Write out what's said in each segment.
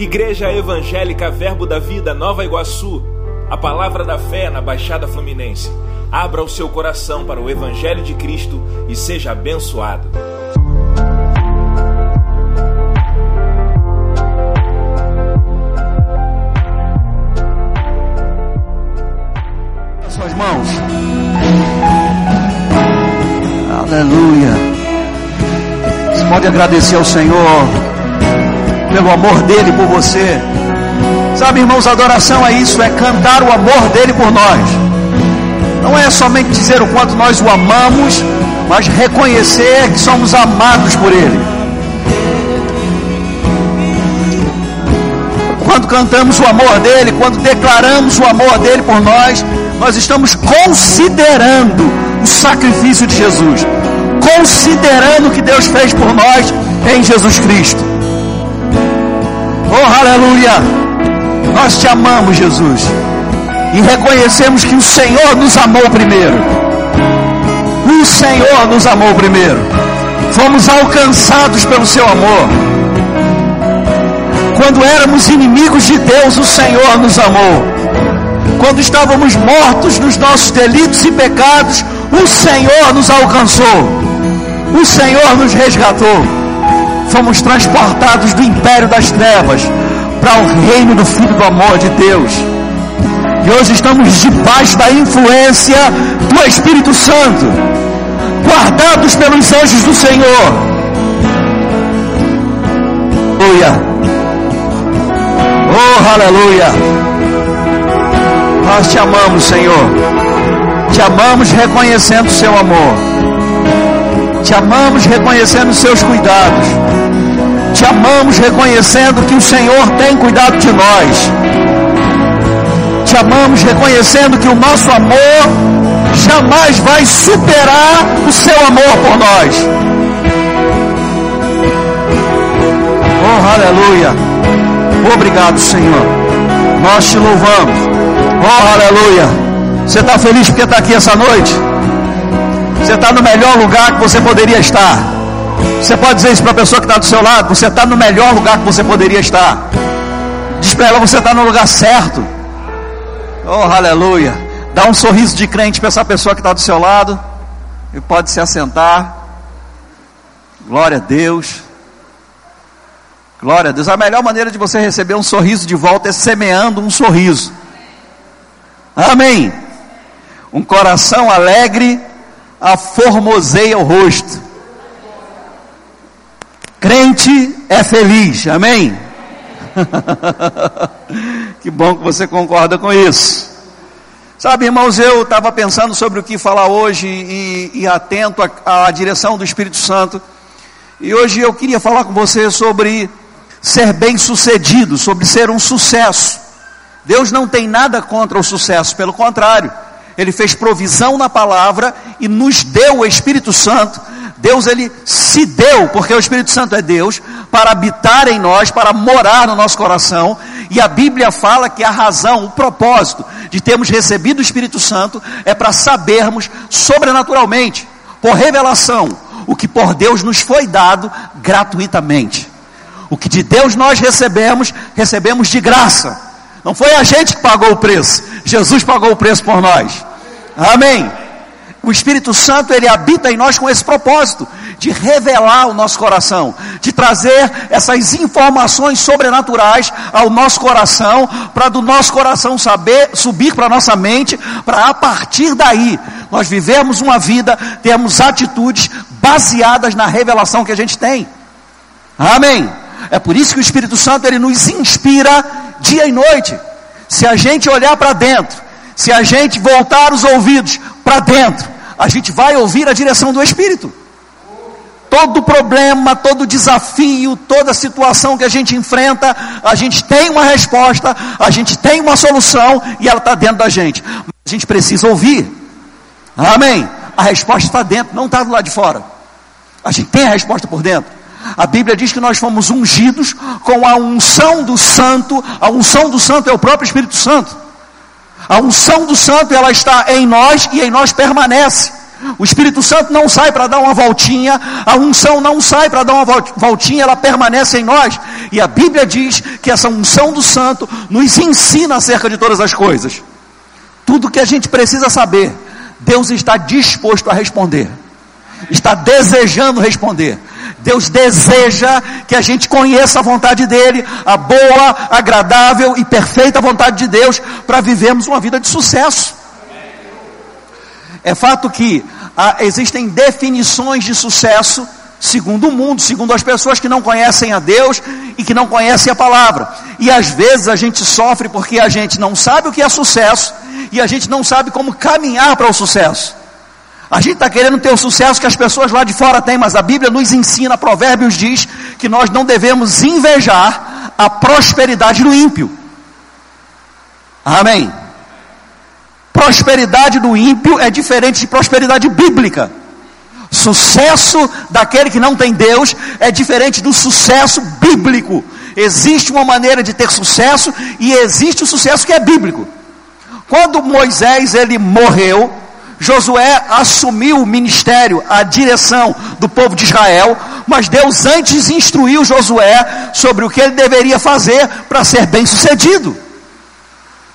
Igreja Evangélica Verbo da Vida Nova Iguaçu, a palavra da fé na Baixada Fluminense. Abra o seu coração para o Evangelho de Cristo e seja abençoado. Suas mãos. Aleluia. Você pode agradecer ao Senhor pelo amor dele por você. Sabe, irmãos, adoração é isso, é cantar o amor dele por nós. Não é somente dizer o quanto nós o amamos, mas reconhecer que somos amados por ele. Quando cantamos o amor dele, quando declaramos o amor dele por nós, nós estamos considerando o sacrifício de Jesus, considerando o que Deus fez por nós em Jesus Cristo. Oh, aleluia! Nós te amamos, Jesus, e reconhecemos que o Senhor nos amou primeiro. O Senhor nos amou primeiro. Fomos alcançados pelo seu amor. Quando éramos inimigos de Deus, o Senhor nos amou. Quando estávamos mortos nos nossos delitos e pecados, o Senhor nos alcançou. O Senhor nos resgatou. Fomos transportados do império das trevas para o reino do Filho do amor de Deus. E hoje estamos debaixo da influência do Espírito Santo, guardados pelos anjos do Senhor. Aleluia. Oh, aleluia. Nós te amamos, Senhor. Te amamos reconhecendo o seu amor. Te amamos reconhecendo os seus cuidados. Te amamos reconhecendo que o Senhor tem cuidado de nós. Te amamos reconhecendo que o nosso amor jamais vai superar o seu amor por nós. Oh, aleluia. Obrigado, Senhor. Nós te louvamos. Oh, aleluia. Você está feliz porque está aqui essa noite? Você está no melhor lugar que você poderia estar. Você pode dizer isso para a pessoa que está do seu lado? Você está no melhor lugar que você poderia estar. Diz para ela: você está no lugar certo. Oh, aleluia. Dá um sorriso de crente para essa pessoa que está do seu lado. E pode se assentar. Glória a Deus. Glória a Deus. A melhor maneira de você receber um sorriso de volta é semeando um sorriso. Amém. Um coração alegre aformoseia o rosto. Crente é feliz. Amém. que bom que você concorda com isso. Sabe, irmãos, eu estava pensando sobre o que falar hoje e, e atento à, direção do Espírito Santo. E hoje eu queria falar com você sobre ser bem sucedido, sobre ser um sucesso. Deus não tem nada contra o sucesso, pelo contrário, Ele fez provisão na palavra e nos deu o Espírito Santo. Deus ele se deu, porque o Espírito Santo é Deus, para habitar em nós, para morar no nosso coração. E a Bíblia fala que a razão, o propósito de termos recebido o Espírito Santo é para sabermos sobrenaturalmente, por revelação, o que por Deus nos foi dado gratuitamente. O que de Deus nós recebemos, recebemos de graça. Não foi a gente que pagou o preço, Jesus pagou o preço por nós. Amém. O Espírito Santo, ele habita em nós com esse propósito de revelar o nosso coração, de trazer essas informações sobrenaturais ao nosso coração, para do nosso coração saber subir para nossa mente, para a partir daí nós vivemos uma vida, termos atitudes baseadas na revelação que a gente tem. Amém. É por isso que o Espírito Santo ele nos inspira dia e noite. Se a gente olhar para dentro, se a gente voltar os ouvidos para dentro, a gente vai ouvir a direção do Espírito. Todo problema, todo desafio, toda situação que a gente enfrenta, a gente tem uma resposta, a gente tem uma solução e ela está dentro da gente. A gente precisa ouvir. Amém. A resposta está dentro, não está do lado de fora. A gente tem a resposta por dentro. A Bíblia diz que nós fomos ungidos com a unção do Santo. A unção do Santo é o próprio Espírito Santo. A unção do Santo ela está em nós e em nós permanece. O Espírito Santo não sai para dar uma voltinha, a unção não sai para dar uma voltinha, ela permanece em nós. E a Bíblia diz que essa unção do Santo nos ensina acerca de todas as coisas. Tudo que a gente precisa saber, Deus está disposto a responder, está desejando responder. Deus deseja que a gente conheça a vontade dEle, a boa, agradável e perfeita vontade de Deus, para vivermos uma vida de sucesso. É fato que ah, existem definições de sucesso segundo o mundo, segundo as pessoas que não conhecem a Deus e que não conhecem a palavra. E às vezes a gente sofre porque a gente não sabe o que é sucesso e a gente não sabe como caminhar para o sucesso. A gente está querendo ter o sucesso que as pessoas lá de fora têm, mas a Bíblia nos ensina, Provérbios diz que nós não devemos invejar a prosperidade do ímpio. Amém. Prosperidade do ímpio é diferente de prosperidade bíblica. Sucesso daquele que não tem Deus é diferente do sucesso bíblico. Existe uma maneira de ter sucesso e existe o sucesso que é bíblico. Quando Moisés ele morreu, Josué assumiu o ministério, a direção do povo de Israel, mas Deus antes instruiu Josué sobre o que ele deveria fazer para ser bem sucedido.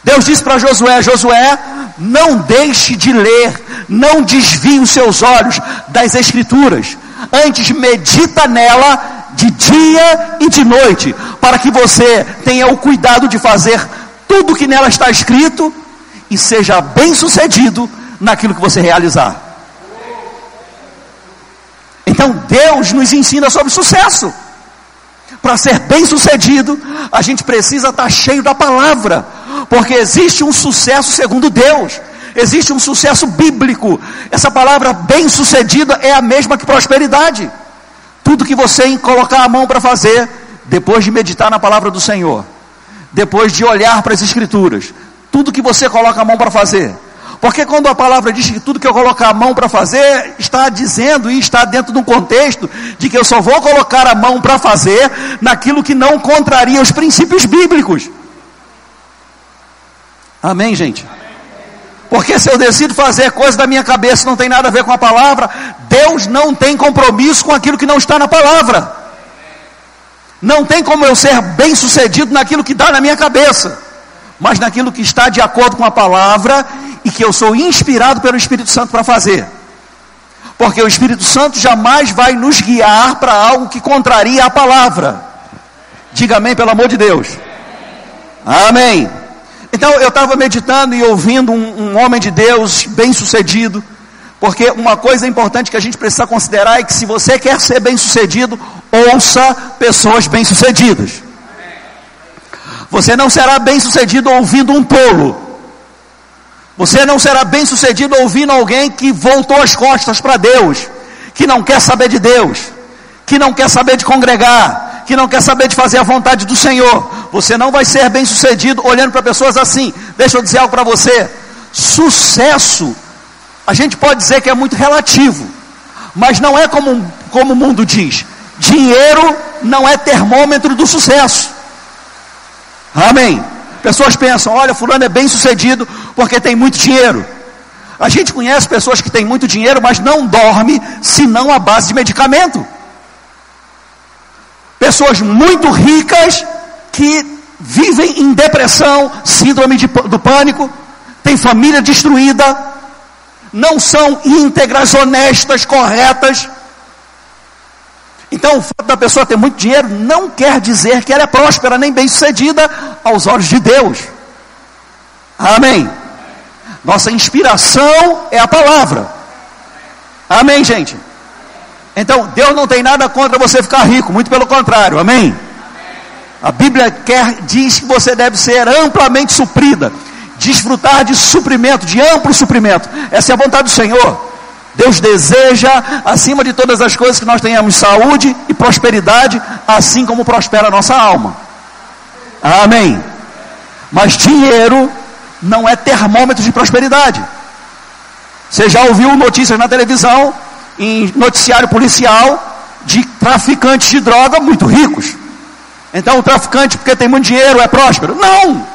Deus disse para Josué: Josué, não deixe de ler, não desvie os seus olhos das Escrituras, antes medita nela de dia e de noite, para que você tenha o cuidado de fazer tudo que nela está escrito e seja bem sucedido naquilo que você realizar. Então Deus nos ensina sobre sucesso. Para ser bem sucedido, a gente precisa estar cheio da palavra, porque existe um sucesso segundo Deus, existe um sucesso bíblico. Essa palavra bem sucedida é a mesma que prosperidade. Tudo que você colocar a mão para fazer, depois de meditar na palavra do Senhor, depois de olhar para as Escrituras, tudo que você coloca a mão para fazer, porque quando a palavra diz que tudo que eu colocar a mão para fazer, está dizendo e está dentro de um contexto de que eu só vou colocar a mão para fazer naquilo que não contraria os princípios bíblicos. Amém, gente? Porque se eu decido fazer coisa da minha cabeça não tem nada a ver com a palavra, Deus não tem compromisso com aquilo que não está na palavra. Não tem como eu ser bem sucedido naquilo que dá na minha cabeça, mas naquilo que está de acordo com a palavra e que eu sou inspirado pelo Espírito Santo para fazer. Porque o Espírito Santo jamais vai nos guiar para algo que contraria a palavra. Diga amém, pelo amor de Deus. Amém. Então eu estava meditando e ouvindo um, um homem de Deus bem sucedido. Porque uma coisa importante que a gente precisa considerar é que se você quer ser bem sucedido, ouça pessoas bem sucedidas. Você não será bem sucedido ouvindo um tolo. Você não será bem sucedido ouvindo alguém que voltou as costas para Deus, que não quer saber de Deus, que não quer saber de congregar, que não quer saber de fazer a vontade do Senhor. Você não vai ser bem sucedido olhando para pessoas assim. Deixa eu dizer algo para você: sucesso, a gente pode dizer que é muito relativo, mas não é como, como o mundo diz. Dinheiro não é termômetro do sucesso. Amém. Pessoas pensam, olha, fulano é bem sucedido porque tem muito dinheiro. A gente conhece pessoas que têm muito dinheiro, mas não dorme senão à base de medicamento. Pessoas muito ricas que vivem em depressão, síndrome de, do pânico, têm família destruída, não são íntegras, honestas, corretas. Então, o fato da pessoa ter muito dinheiro não quer dizer que ela é próspera nem bem-sucedida aos olhos de Deus. Amém. Nossa inspiração é a palavra. Amém, gente. Então, Deus não tem nada contra você ficar rico, muito pelo contrário. Amém. A Bíblia quer diz que você deve ser amplamente suprida, desfrutar de suprimento, de amplo suprimento. Essa é a vontade do Senhor. Deus deseja, acima de todas as coisas, que nós tenhamos saúde e prosperidade, assim como prospera a nossa alma. Amém. Mas dinheiro não é termômetro de prosperidade. Você já ouviu notícias na televisão, em noticiário policial, de traficantes de droga muito ricos. Então o traficante, porque tem muito dinheiro, é próspero? Não!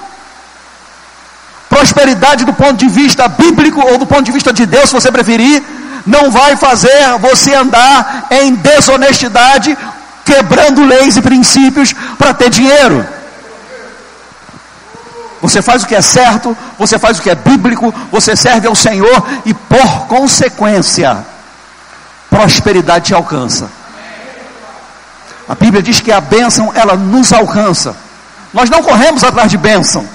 Prosperidade do ponto de vista bíblico ou do ponto de vista de Deus, se você preferir, não vai fazer você andar em desonestidade, quebrando leis e princípios para ter dinheiro. Você faz o que é certo, você faz o que é bíblico, você serve ao Senhor e por consequência, prosperidade te alcança. A Bíblia diz que a bênção ela nos alcança. Nós não corremos atrás de bênção.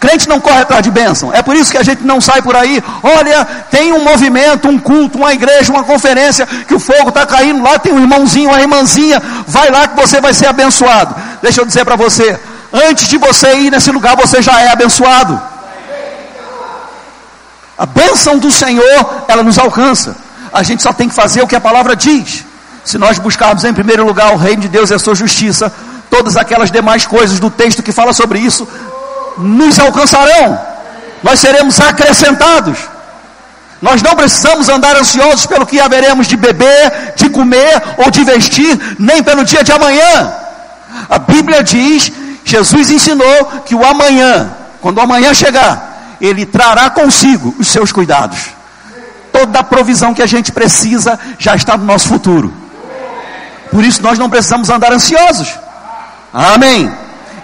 Crente não corre atrás de bênção. É por isso que a gente não sai por aí. Olha, tem um movimento, um culto, uma igreja, uma conferência, que o fogo está caindo lá, tem um irmãozinho, uma irmãzinha. Vai lá que você vai ser abençoado. Deixa eu dizer para você: antes de você ir nesse lugar, você já é abençoado. A bênção do Senhor, ela nos alcança. A gente só tem que fazer o que a palavra diz. Se nós buscarmos em primeiro lugar o reino de Deus e a sua justiça, todas aquelas demais coisas do texto que fala sobre isso nos alcançarão, nós seremos acrescentados. Nós não precisamos andar ansiosos pelo que haveremos de beber, de comer ou de vestir, nem pelo dia de amanhã. A Bíblia diz, Jesus ensinou que o amanhã, quando o amanhã chegar, ele trará consigo os seus cuidados. Toda a provisão que a gente precisa já está no nosso futuro. Por isso nós não precisamos andar ansiosos. Amém.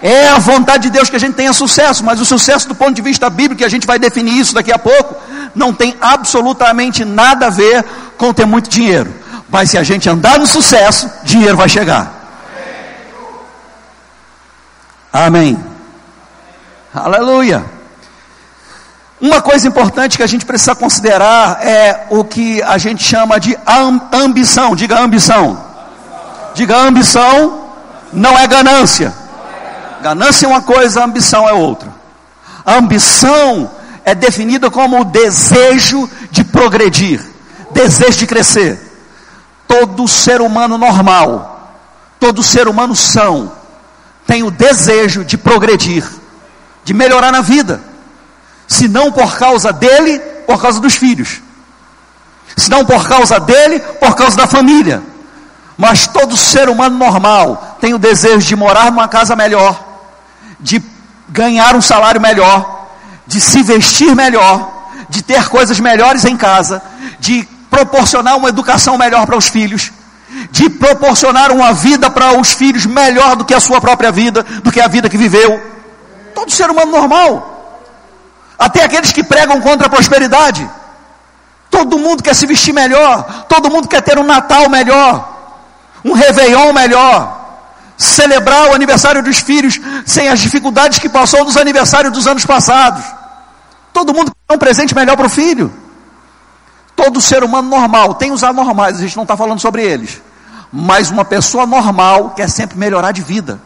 É a vontade de Deus que a gente tenha sucesso, mas o sucesso do ponto de vista bíblico, que a gente vai definir isso daqui a pouco, não tem absolutamente nada a ver com ter muito dinheiro. Mas se a gente andar no sucesso, dinheiro vai chegar. Amém. Aleluia. Uma coisa importante que a gente precisa considerar é o que a gente chama de ambição. Diga ambição. Diga ambição não é ganância. Ganância é uma coisa, ambição é outra. A ambição é definida como o desejo de progredir, desejo de crescer. Todo ser humano normal, todo ser humano são, tem o desejo de progredir, de melhorar na vida. Se não por causa dele, por causa dos filhos. Se não por causa dele, por causa da família. Mas todo ser humano normal tem o desejo de morar numa casa melhor, de ganhar um salário melhor, de se vestir melhor, de ter coisas melhores em casa, de proporcionar uma educação melhor para os filhos, de proporcionar uma vida para os filhos melhor do que a sua própria vida, do que a vida que viveu. Todo ser humano normal. Até aqueles que pregam contra a prosperidade. Todo mundo quer se vestir melhor, todo mundo quer ter um Natal melhor, um Réveillon melhor celebrar o aniversário dos filhos sem as dificuldades que passou nos aniversários dos anos passados. Todo mundo quer um presente melhor para o filho. Todo ser humano normal, tem os anormais, a gente não está falando sobre eles. Mas uma pessoa normal quer sempre melhorar de vida.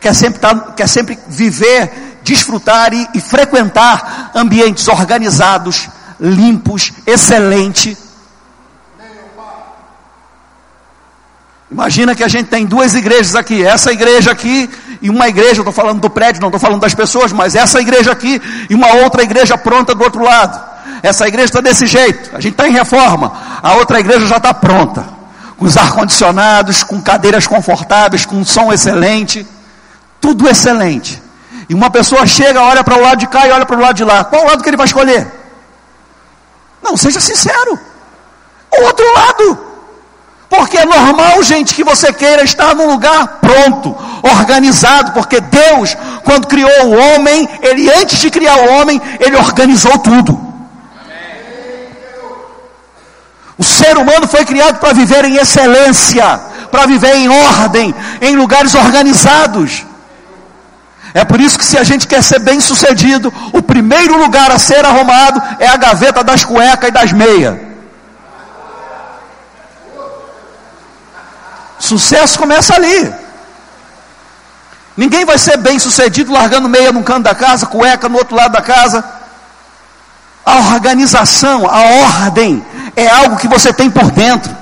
Quer sempre, tá, quer sempre viver, desfrutar e, e frequentar ambientes organizados, limpos, excelentes Imagina que a gente tem duas igrejas aqui, essa igreja aqui e uma igreja, estou falando do prédio, não estou falando das pessoas, mas essa igreja aqui e uma outra igreja pronta do outro lado. Essa igreja está desse jeito, a gente está em reforma, a outra igreja já está pronta, com os ar-condicionados, com cadeiras confortáveis, com som excelente, tudo excelente. E uma pessoa chega, olha para o lado de cá e olha para o lado de lá. Qual lado que ele vai escolher? Não, seja sincero. O outro lado. Porque é normal, gente, que você queira estar num lugar pronto, organizado, porque Deus, quando criou o homem, ele antes de criar o homem, ele organizou tudo. O ser humano foi criado para viver em excelência, para viver em ordem, em lugares organizados. É por isso que se a gente quer ser bem sucedido, o primeiro lugar a ser arrumado é a gaveta das cuecas e das meias. Sucesso começa ali. Ninguém vai ser bem sucedido largando meia num canto da casa, cueca no outro lado da casa. A organização, a ordem, é algo que você tem por dentro.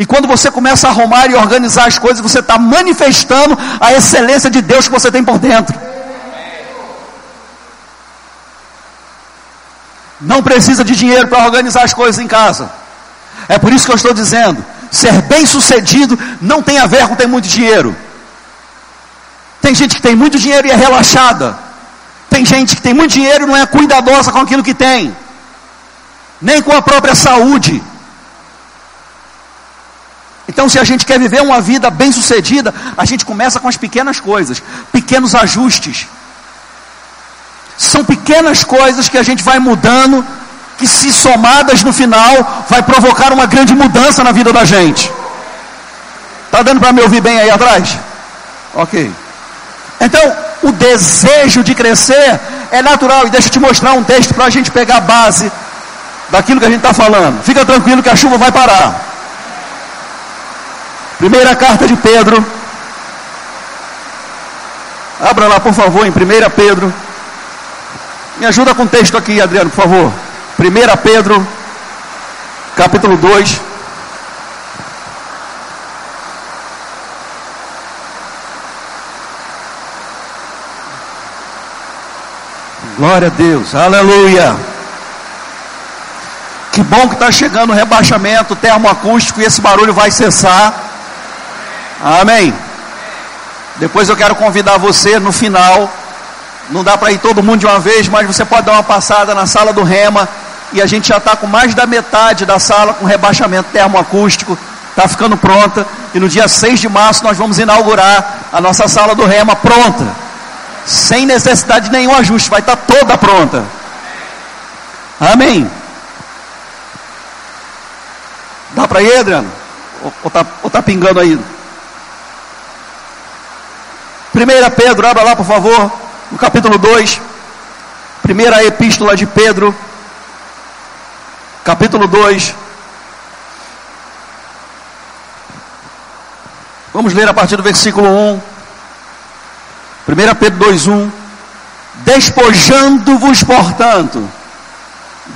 E quando você começa a arrumar e organizar as coisas, você está manifestando a excelência de Deus que você tem por dentro. Não precisa de dinheiro para organizar as coisas em casa. É por isso que eu estou dizendo: Ser bem sucedido não tem a ver com ter muito dinheiro. Tem gente que tem muito dinheiro e é relaxada. Tem gente que tem muito dinheiro e não é cuidadosa com aquilo que tem. Nem com a própria saúde. Então, se a gente quer viver uma vida bem-sucedida, a gente começa com as pequenas coisas, pequenos ajustes. São pequenas coisas que a gente vai mudando, que se somadas no final, vai provocar uma grande mudança na vida da gente. Tá dando para me ouvir bem aí atrás? Ok. Então, o desejo de crescer é natural. E deixa eu te mostrar um texto para a gente pegar a base daquilo que a gente está falando. Fica tranquilo que a chuva vai parar. Primeira carta de Pedro. Abra lá, por favor, em 1 Pedro. Me ajuda com o texto aqui, Adriano, por favor. 1 Pedro, capítulo 2. Glória a Deus, aleluia. Que bom que está chegando o rebaixamento termoacústico e esse barulho vai cessar. Amém. Depois eu quero convidar você no final. Não dá para ir todo mundo de uma vez, mas você pode dar uma passada na sala do Rema. E a gente já está com mais da metade da sala com rebaixamento termoacústico. Está ficando pronta. E no dia 6 de março nós vamos inaugurar a nossa sala do Rema pronta sem necessidade de nenhum ajuste, vai estar toda pronta. Amém. Dá para ir, Adriano? Ou está tá pingando aí? 1 Pedro, abra lá por favor, no capítulo 2. Primeira epístola de Pedro, capítulo 2. Vamos ler a partir do versículo 1. 1 Pedro 2,1: Despojando-vos, portanto,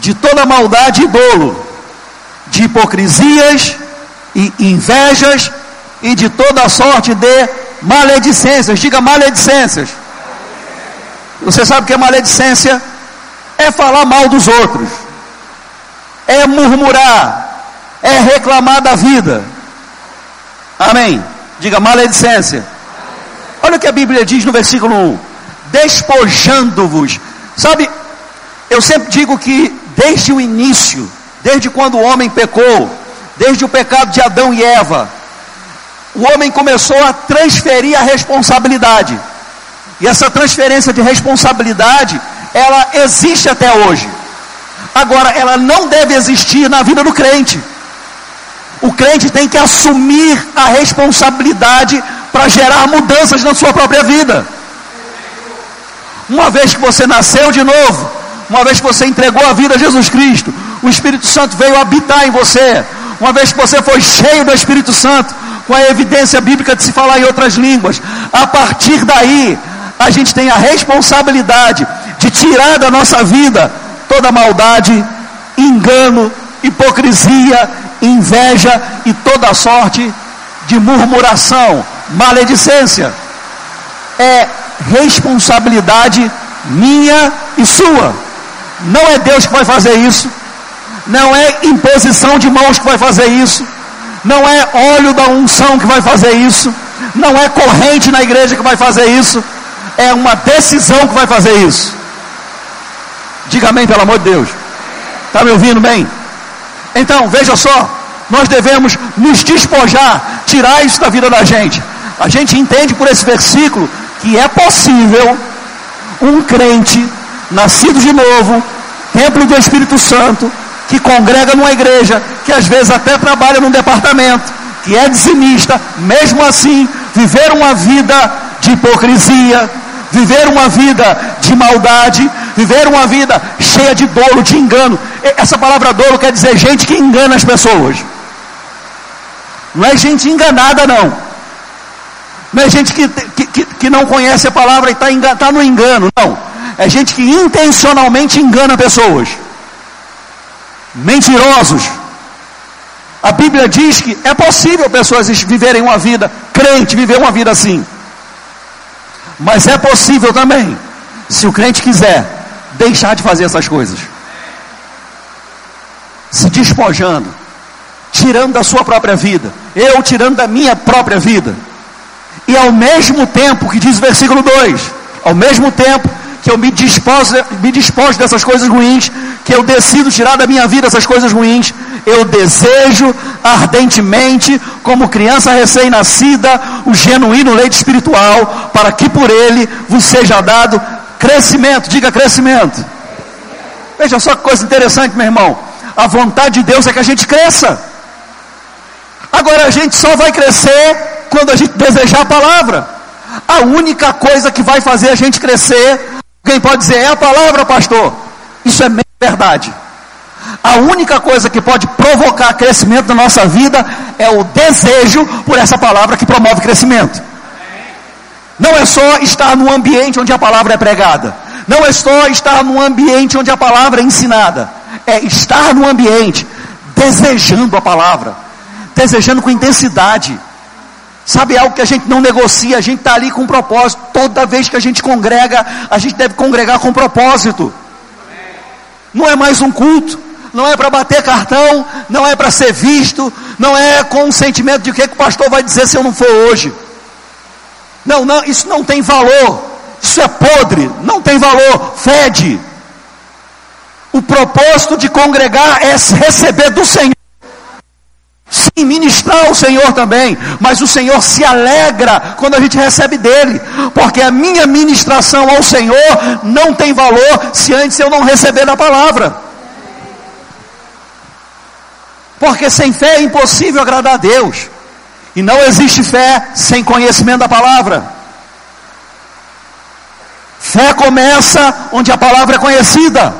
de toda maldade e dolo, de hipocrisias e invejas e de toda sorte de maledicências. Diga maledicências. Você sabe o que é maledicência? É falar mal dos outros, é murmurar, é reclamar da vida. Amém. Diga maledicência. Olha o que a Bíblia diz no versículo 1: despojando-vos. Sabe, eu sempre digo que desde o início, desde quando o homem pecou, desde o pecado de Adão e Eva, o homem começou a transferir a responsabilidade. E essa transferência de responsabilidade, ela existe até hoje. Agora, ela não deve existir na vida do crente. O crente tem que assumir a responsabilidade para gerar mudanças na sua própria vida. Uma vez que você nasceu de novo, uma vez que você entregou a vida a Jesus Cristo, o Espírito Santo veio habitar em você. Uma vez que você foi cheio do Espírito Santo, com a evidência bíblica de se falar em outras línguas, a partir daí, a gente tem a responsabilidade de tirar da nossa vida toda maldade, engano, hipocrisia, inveja e toda sorte de murmuração, maledicência. É responsabilidade minha e sua. Não é Deus que vai fazer isso. Não é imposição de mãos que vai fazer isso. Não é óleo da unção que vai fazer isso. Não é corrente na igreja que vai fazer isso. É uma decisão que vai fazer isso. Diga amém, pelo amor de Deus. Está me ouvindo bem? Então, veja só. Nós devemos nos despojar, tirar isso da vida da gente. A gente entende por esse versículo que é possível um crente nascido de novo, templo do Espírito Santo, que congrega numa igreja, que às vezes até trabalha num departamento, que é dizimista, mesmo assim, viver uma vida de hipocrisia, viver uma vida de maldade, viver uma vida cheia de dolo, de engano. Essa palavra dolo quer dizer gente que engana as pessoas. Não é gente enganada, não. Não é gente que, que, que não conhece a palavra e está tá no engano, não. É gente que intencionalmente engana pessoas. Mentirosos. A Bíblia diz que é possível pessoas viverem uma vida crente, viver uma vida assim. Mas é possível também, se o crente quiser, deixar de fazer essas coisas. Se despojando, tirando da sua própria vida, eu tirando da minha própria vida e ao mesmo tempo, que diz o versículo 2, ao mesmo tempo que eu me disposto, me disposto dessas coisas ruins, que eu decido tirar da minha vida essas coisas ruins, Eu desejo ardentemente, como criança recém-nascida, o genuíno leite espiritual, para que por ele vos seja dado crescimento. Diga crescimento. Veja só que coisa interessante, meu irmão. A vontade de Deus é que a gente cresça. Agora a gente só vai crescer quando a gente desejar a palavra. A única coisa que vai fazer a gente crescer, quem pode dizer, é a palavra, pastor. Isso é verdade. A única coisa que pode provocar crescimento na nossa vida é o desejo por essa palavra que promove crescimento. Não é só estar no ambiente onde a palavra é pregada. Não é só estar no ambiente onde a palavra é ensinada. É estar no ambiente desejando a palavra, desejando com intensidade. Sabe algo que a gente não negocia, a gente está ali com um propósito. Toda vez que a gente congrega, a gente deve congregar com propósito. Não é mais um culto, não é para bater cartão, não é para ser visto, não é com um sentimento de o que, que o pastor vai dizer se eu não for hoje. Não, não, isso não tem valor. Isso é podre, não tem valor, fede. O propósito de congregar é receber do Senhor. Sim, ministrar ao Senhor também, mas o Senhor se alegra quando a gente recebe dele, porque a minha ministração ao Senhor não tem valor se antes eu não receber da palavra. Porque sem fé é impossível agradar a Deus. E não existe fé sem conhecimento da palavra. Fé começa onde a palavra é conhecida.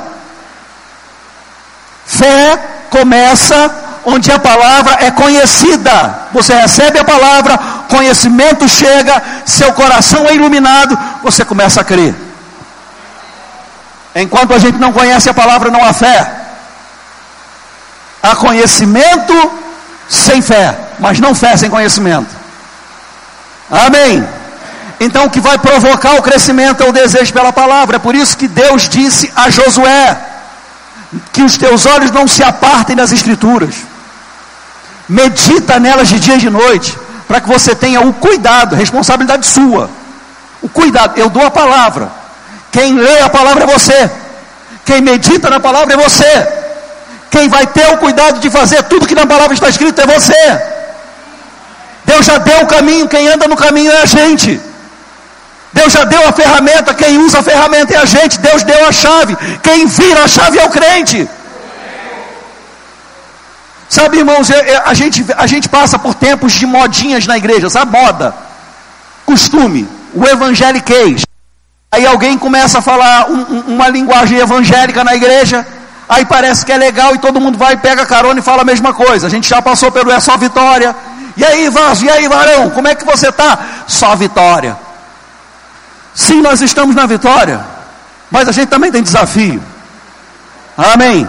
Fé começa onde a palavra é conhecida. Você recebe a palavra, conhecimento chega, seu coração é iluminado, você começa a crer. Enquanto a gente não conhece a palavra, não há fé. Há conhecimento sem fé mas não fé sem conhecimento. Amém. Então o que vai provocar o crescimento é o desejo pela palavra. É por isso que Deus disse a Josué: que os teus olhos não se apartem das escrituras. Medita nelas de dia e de noite, para que você tenha o cuidado, responsabilidade sua. O cuidado, eu dou a palavra. Quem lê a palavra é você. Quem medita na palavra é você. Quem vai ter o cuidado de fazer tudo que na palavra está escrito é você. Deus já deu o caminho, quem anda no caminho é a gente. Deus já deu a ferramenta, quem usa a ferramenta é a gente. Deus deu a chave, quem vira a chave é o crente. Sabe, irmãos, a gente, a gente passa por tempos de modinhas na igreja, sabe? Moda, costume, o evangeliquez. Aí alguém começa a falar um, uma linguagem evangélica na igreja, aí parece que é legal e todo mundo vai, pega carona e fala a mesma coisa. A gente já passou pelo É Só Vitória, e aí, vaso, e aí, varão, como é que você está? Só vitória. Sim, nós estamos na vitória, mas a gente também tem desafio. Amém.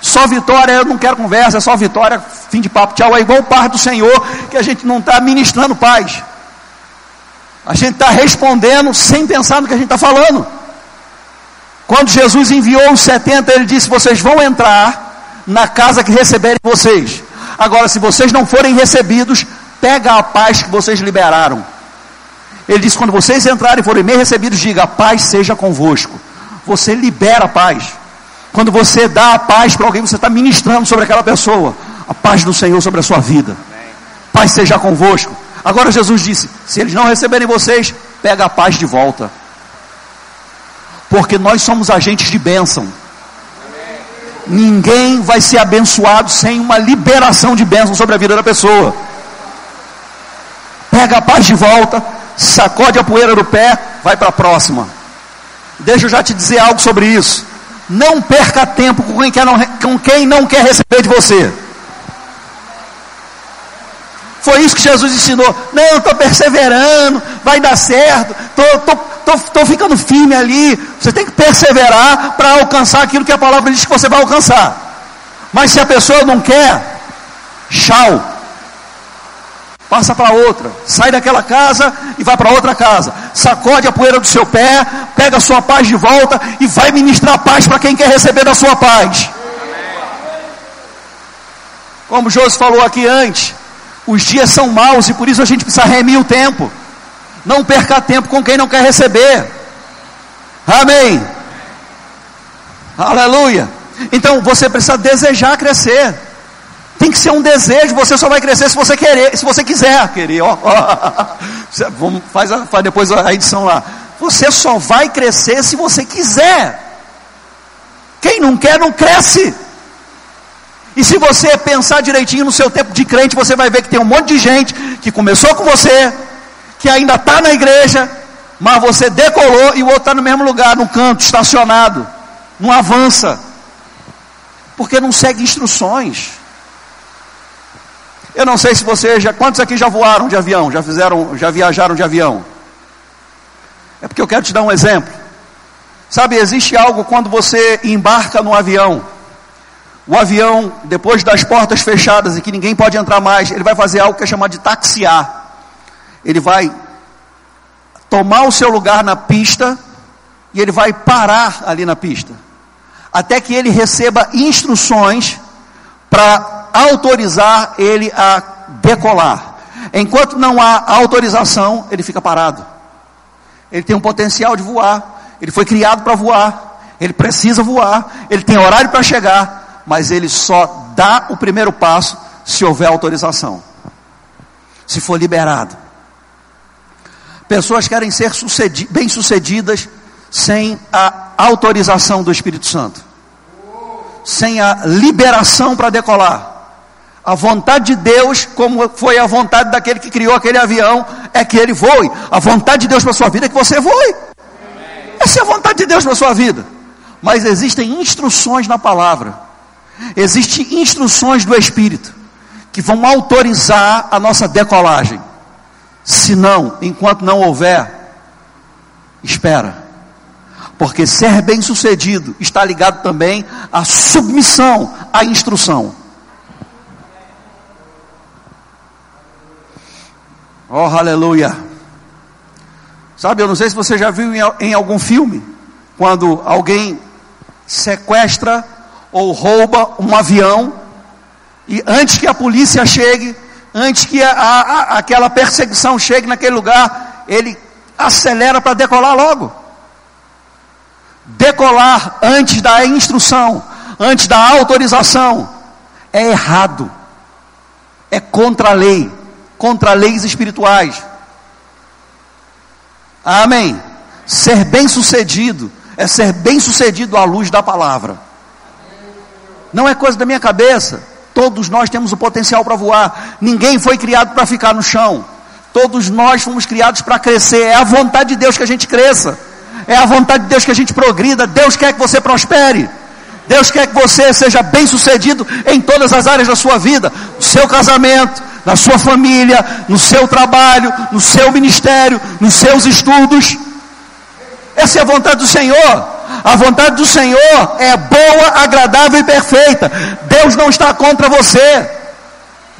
Só vitória, eu não quero conversa, é só vitória, fim de papo, tchau. É igual o par do Senhor, que a gente não está ministrando paz. A gente está respondendo sem pensar no que a gente está falando. Quando Jesus enviou os 70, ele disse: Vocês vão entrar na casa que receberem vocês. Agora, se vocês não forem recebidos, pega a paz que vocês liberaram. Ele diz: quando vocês entrarem e forem bem recebidos, diga: a paz seja convosco. Você libera a paz. Quando você dá a paz para alguém, você está ministrando sobre aquela pessoa. A paz do Senhor sobre a sua vida. Paz seja convosco. Agora Jesus disse: se eles não receberem vocês, pega a paz de volta. Porque nós somos agentes de bênção. Ninguém vai ser abençoado sem uma liberação de bênção sobre a vida da pessoa. Pega a paz de volta, sacode a poeira do pé, vai para a próxima. Deixa eu já te dizer algo sobre isso. Não perca tempo com quem, quer não, com quem não quer receber de você. Foi isso que Jesus ensinou. Não, estou perseverando, vai dar certo, estou ficando firme ali. Você tem que perseverar para alcançar aquilo que a palavra diz que você vai alcançar. Mas se a pessoa não quer, tchau. Passa para outra, sai daquela casa e vai para outra casa. Sacode a poeira do seu pé, pega a sua paz de volta e vai ministrar paz para quem quer receber da sua paz. Como José falou aqui antes, os dias são maus e por isso a gente precisa remir o tempo. Não perca tempo com quem não quer receber. Amém. Aleluia. Então você precisa desejar crescer. Tem que ser um desejo, você só vai crescer se você querer, se você quiser querer. Vamos, faz, a, faz depois a edição lá. Você só vai crescer se você quiser. Quem não quer, não cresce. E se você pensar direitinho no seu tempo de crente, você vai ver que tem um monte de gente que começou com você, que ainda está na igreja, mas você decolou e o outro está no mesmo lugar, no canto, estacionado, não avança, porque não segue instruções. Eu não sei se você já, quantos aqui já voaram de avião, já fizeram, já viajaram de avião? É porque eu quero te dar um exemplo. Sabe, existe algo quando você embarca no avião. O avião, depois das portas fechadas e que ninguém pode entrar mais, ele vai fazer algo que é chamado de taxiar. Ele vai tomar o seu lugar na pista e ele vai parar ali na pista. Até que ele receba instruções para autorizar ele a decolar. Enquanto não há autorização, ele fica parado. Ele tem um potencial de voar, ele foi criado para voar, ele precisa voar, ele tem horário para chegar, mas ele só dá o primeiro passo se houver autorização. Se for liberado. Pessoas querem ser bem-sucedidas sem a autorização do Espírito Santo, sem a liberação para decolar. A vontade de Deus, como foi a vontade daquele que criou aquele avião, é que ele voe. A vontade de Deus para sua vida é que você voe. Essa é a vontade de Deus para sua vida. Mas existem instruções na palavra. Existem instruções do Espírito que vão autorizar a nossa decolagem. Se não, enquanto não houver, espera. Porque ser bem-sucedido está ligado também à submissão à instrução. Oh, aleluia. Sabe, eu não sei se você já viu em, em algum filme, quando alguém sequestra ou rouba um avião, e antes que a polícia chegue, antes que a, a, aquela perseguição chegue naquele lugar, ele acelera para decolar logo. Decolar antes da instrução, antes da autorização, é errado, é contra a lei contra leis espirituais. Amém. Ser bem-sucedido é ser bem-sucedido à luz da palavra. Não é coisa da minha cabeça. Todos nós temos o potencial para voar. Ninguém foi criado para ficar no chão. Todos nós fomos criados para crescer. É a vontade de Deus que a gente cresça. É a vontade de Deus que a gente progrida. Deus quer que você prospere. Deus quer que você seja bem sucedido em todas as áreas da sua vida, no seu casamento, na sua família, no seu trabalho, no seu ministério, nos seus estudos. Essa é a vontade do Senhor. A vontade do Senhor é boa, agradável e perfeita. Deus não está contra você.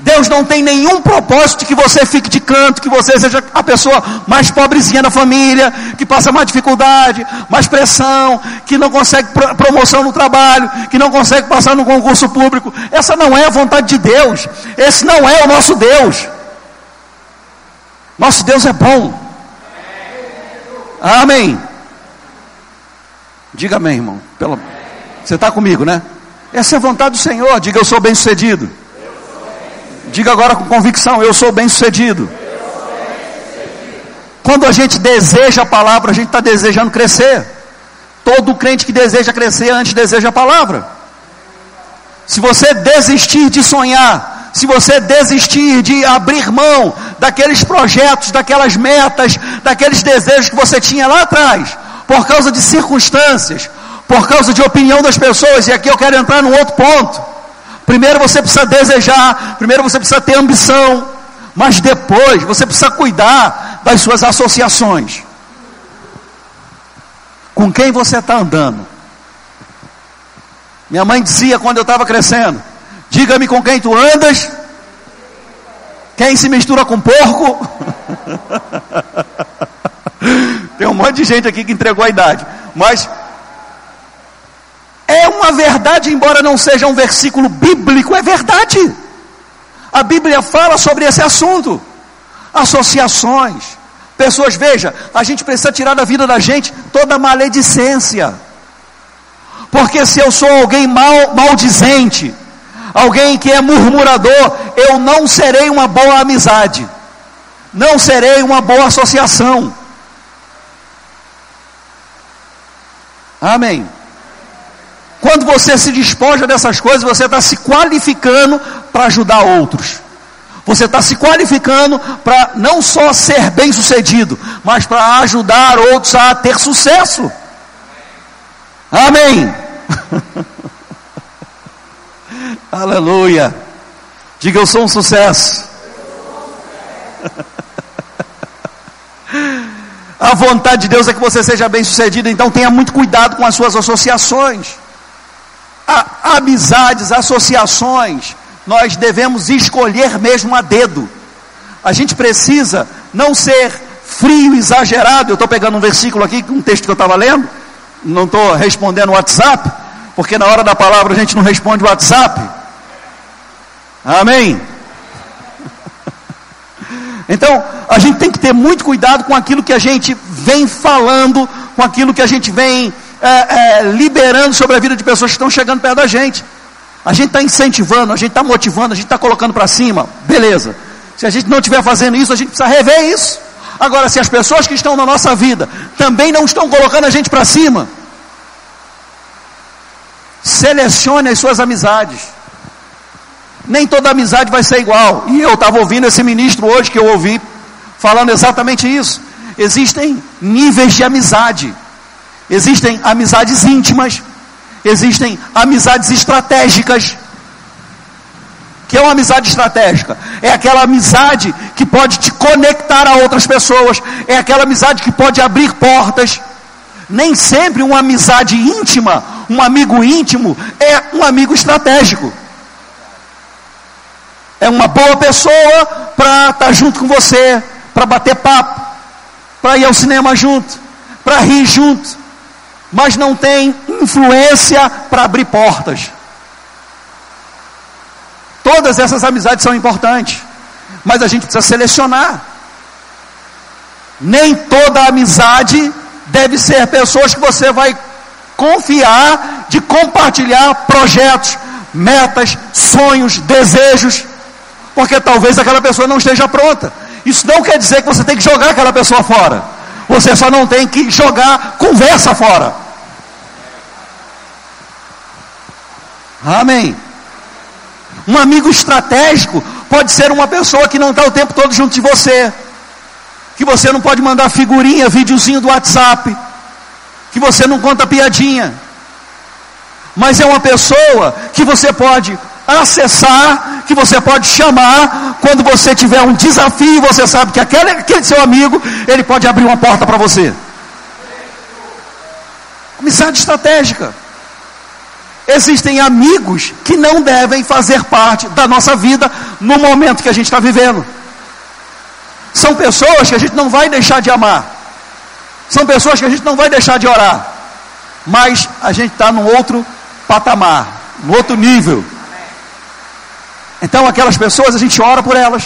Deus não tem nenhum propósito que você fique de canto, que você seja a pessoa mais pobrezinha da família, que passa mais dificuldade, mais pressão, que não consegue promoção no trabalho, que não consegue passar no concurso público. Essa não é a vontade de Deus. Esse não é o nosso Deus. Nosso Deus é bom. Amém. Diga amém, irmão. Pela... Você está comigo, né? Essa é a vontade do Senhor. Diga eu sou bem sucedido. Diga agora com convicção: Eu sou bem sucedido. Quando a gente deseja a palavra, a gente está desejando crescer. Todo crente que deseja crescer antes deseja a palavra. Se você desistir de sonhar, se você desistir de abrir mão daqueles projetos, daquelas metas, daqueles desejos que você tinha lá atrás, por causa de circunstâncias, por causa de opinião das pessoas, e aqui eu quero entrar num outro ponto. Primeiro você precisa desejar, primeiro você precisa ter ambição, mas depois você precisa cuidar das suas associações. Com quem você está andando? Minha mãe dizia quando eu estava crescendo: Diga-me com quem tu andas. Quem se mistura com porco? Tem um monte de gente aqui que entregou a idade. Mas é uma verdade, embora não seja um versículo bíblico, é verdade. A Bíblia fala sobre esse assunto. Associações. Pessoas, veja, a gente precisa tirar da vida da gente toda maledicência. Porque se eu sou alguém mal, maldizente, alguém que é murmurador, eu não serei uma boa amizade, não serei uma boa associação. Amém. Quando você se despoja dessas coisas, você está se qualificando para ajudar outros. Você está se qualificando para não só ser bem sucedido, mas para ajudar outros a ter sucesso. Amém. Aleluia. Diga eu sou um sucesso. A vontade de Deus é que você seja bem sucedido, então tenha muito cuidado com as suas associações. A, amizades, associações, nós devemos escolher mesmo a dedo. A gente precisa não ser frio, exagerado. Eu estou pegando um versículo aqui, um texto que eu estava lendo, não estou respondendo o WhatsApp, porque na hora da palavra a gente não responde o WhatsApp. Amém? Então, a gente tem que ter muito cuidado com aquilo que a gente vem falando, com aquilo que a gente vem é, é, liberando sobre a vida de pessoas que estão chegando perto da gente. A gente está incentivando, a gente está motivando, a gente está colocando para cima, beleza. Se a gente não estiver fazendo isso, a gente precisa rever isso. Agora, se as pessoas que estão na nossa vida também não estão colocando a gente para cima, selecione as suas amizades. Nem toda amizade vai ser igual. E eu estava ouvindo esse ministro hoje que eu ouvi falando exatamente isso. Existem níveis de amizade. Existem amizades íntimas, existem amizades estratégicas. Que é uma amizade estratégica? É aquela amizade que pode te conectar a outras pessoas, é aquela amizade que pode abrir portas. Nem sempre uma amizade íntima, um amigo íntimo, é um amigo estratégico. É uma boa pessoa para estar tá junto com você, para bater papo, para ir ao cinema junto, para rir junto, mas não tem influência para abrir portas. Todas essas amizades são importantes, mas a gente precisa selecionar. Nem toda amizade deve ser pessoas que você vai confiar de compartilhar projetos, metas, sonhos, desejos, porque talvez aquela pessoa não esteja pronta. Isso não quer dizer que você tem que jogar aquela pessoa fora. Você só não tem que jogar conversa fora. Amém. Um amigo estratégico pode ser uma pessoa que não está o tempo todo junto de você. Que você não pode mandar figurinha, videozinho do WhatsApp. Que você não conta piadinha. Mas é uma pessoa que você pode acessar, que você pode chamar quando você tiver um desafio, você sabe que aquele, aquele seu amigo, ele pode abrir uma porta para você. Amizade estratégica. Existem amigos que não devem fazer parte da nossa vida no momento que a gente está vivendo. São pessoas que a gente não vai deixar de amar. São pessoas que a gente não vai deixar de orar. Mas a gente está num outro patamar, num outro nível. Então aquelas pessoas a gente ora por elas,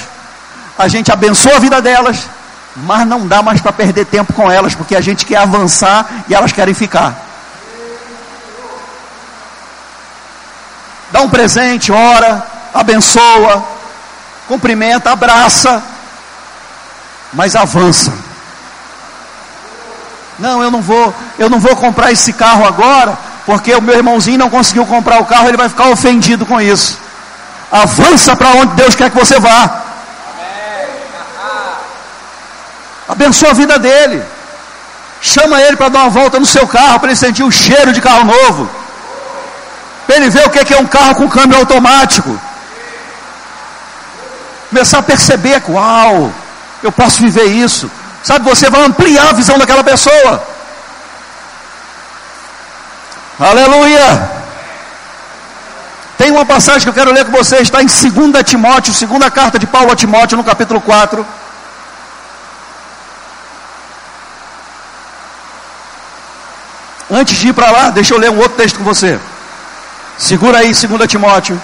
a gente abençoa a vida delas, mas não dá mais para perder tempo com elas, porque a gente quer avançar e elas querem ficar. Dá um presente, ora, abençoa, cumprimenta, abraça, mas avança. Não, eu não vou, eu não vou comprar esse carro agora, porque o meu irmãozinho não conseguiu comprar o carro, ele vai ficar ofendido com isso. Avança para onde Deus quer que você vá. Abençoa a vida dele. Chama ele para dar uma volta no seu carro, para ele sentir o cheiro de carro novo. Para ele ver o que é um carro com câmbio automático. Começar a perceber, uau, eu posso viver isso. Sabe, você vai ampliar a visão daquela pessoa. Aleluia. Tem uma passagem que eu quero ler com você, está em 2 Timóteo, segunda carta de Paulo a Timóteo, no capítulo 4. Antes de ir para lá, deixa eu ler um outro texto com você. Segura aí, 2 Timóteo.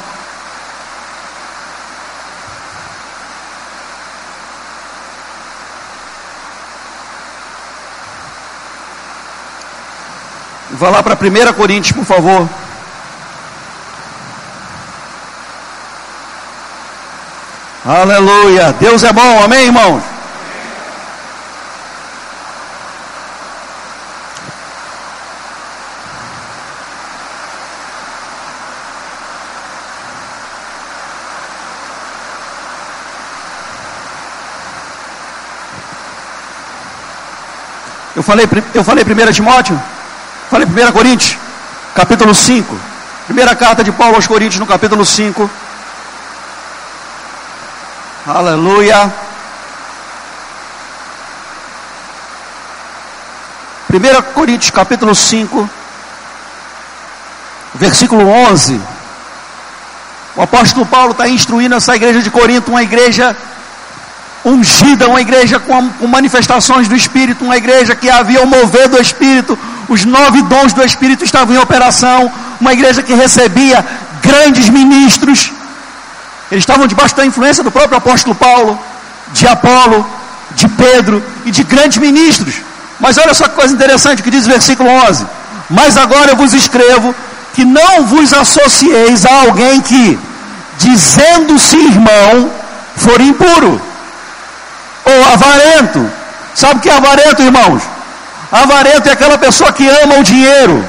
Vá lá para 1 Coríntios, por favor. Aleluia. Deus é bom, amém, irmãos? Eu falei, eu falei 1 Timóteo, falei 1 Coríntios, capítulo 5. Primeira carta de Paulo aos Coríntios, no capítulo 5. Aleluia. 1 Coríntios capítulo 5, versículo 11. O apóstolo Paulo está instruindo essa igreja de Corinto, uma igreja ungida, uma igreja com, com, manifestações do Espírito, uma igreja que havia o mover do Espírito, os nove dons do Espírito estavam em operação, uma igreja que recebia grandes ministros, eles estavam debaixo da influência do próprio apóstolo Paulo, de Apolo, de Pedro e de grandes ministros. Mas olha só que coisa interessante que diz o versículo 11: Mas agora eu vos escrevo que não vos associeis a alguém que, dizendo-se irmão, for impuro ou avarento. Sabe o que é avarento, irmãos? Avarento é aquela pessoa que ama o dinheiro.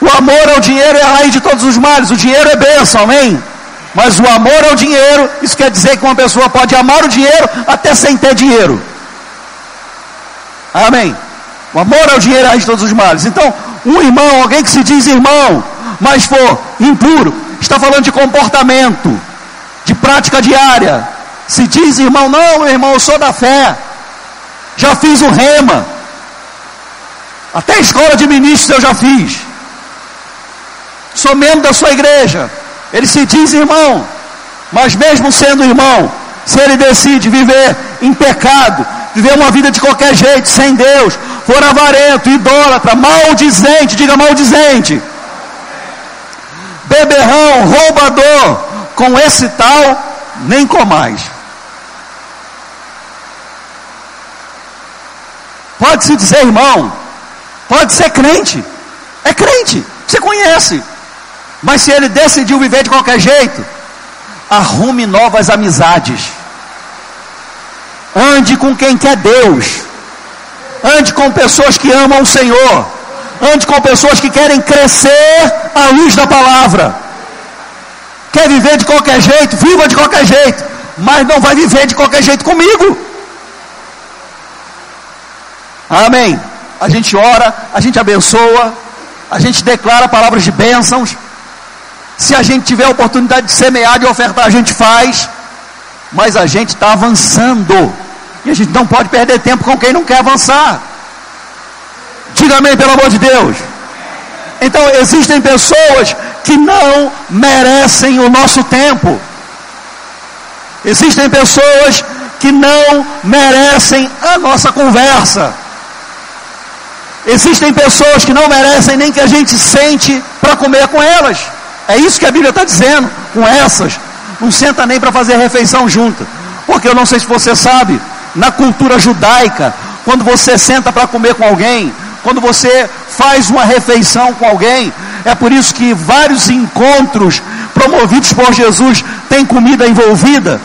O amor ao dinheiro é a raiz de todos os males. O dinheiro é bênção, amém? Mas o amor ao dinheiro, isso quer dizer que uma pessoa pode amar o dinheiro até sem ter dinheiro. Amém? O amor ao dinheiro é de todos os males. Então, um irmão, alguém que se diz irmão, mas for impuro, está falando de comportamento, de prática diária, se diz, irmão, não, meu irmão, eu sou da fé. Já fiz o rema. Até escola de ministros eu já fiz. Sou membro da sua igreja. Ele se diz irmão. Mas mesmo sendo irmão, se ele decide viver em pecado, viver uma vida de qualquer jeito, sem Deus, for avarento, idólatra, maldizente, diga maldizente, beberrão, roubador, com esse tal, nem comais. Pode se dizer irmão, pode ser crente, é crente, você conhece. Mas se ele decidiu viver de qualquer jeito, arrume novas amizades. Ande com quem quer Deus. Ande com pessoas que amam o Senhor. Ande com pessoas que querem crescer à luz da palavra. Quer viver de qualquer jeito? Viva de qualquer jeito. Mas não vai viver de qualquer jeito comigo. Amém. A gente ora, a gente abençoa, a gente declara palavras de bênçãos. Se a gente tiver a oportunidade de semear, de ofertar, a gente faz. Mas a gente está avançando. E a gente não pode perder tempo com quem não quer avançar. Diga amém, pelo amor de Deus. Então, existem pessoas que não merecem o nosso tempo. Existem pessoas que não merecem a nossa conversa. Existem pessoas que não merecem nem que a gente sente para comer com elas. É isso que a Bíblia está dizendo. Com essas, não senta nem para fazer refeição junto. Porque eu não sei se você sabe, na cultura judaica, quando você senta para comer com alguém, quando você faz uma refeição com alguém, é por isso que vários encontros promovidos por Jesus têm comida envolvida.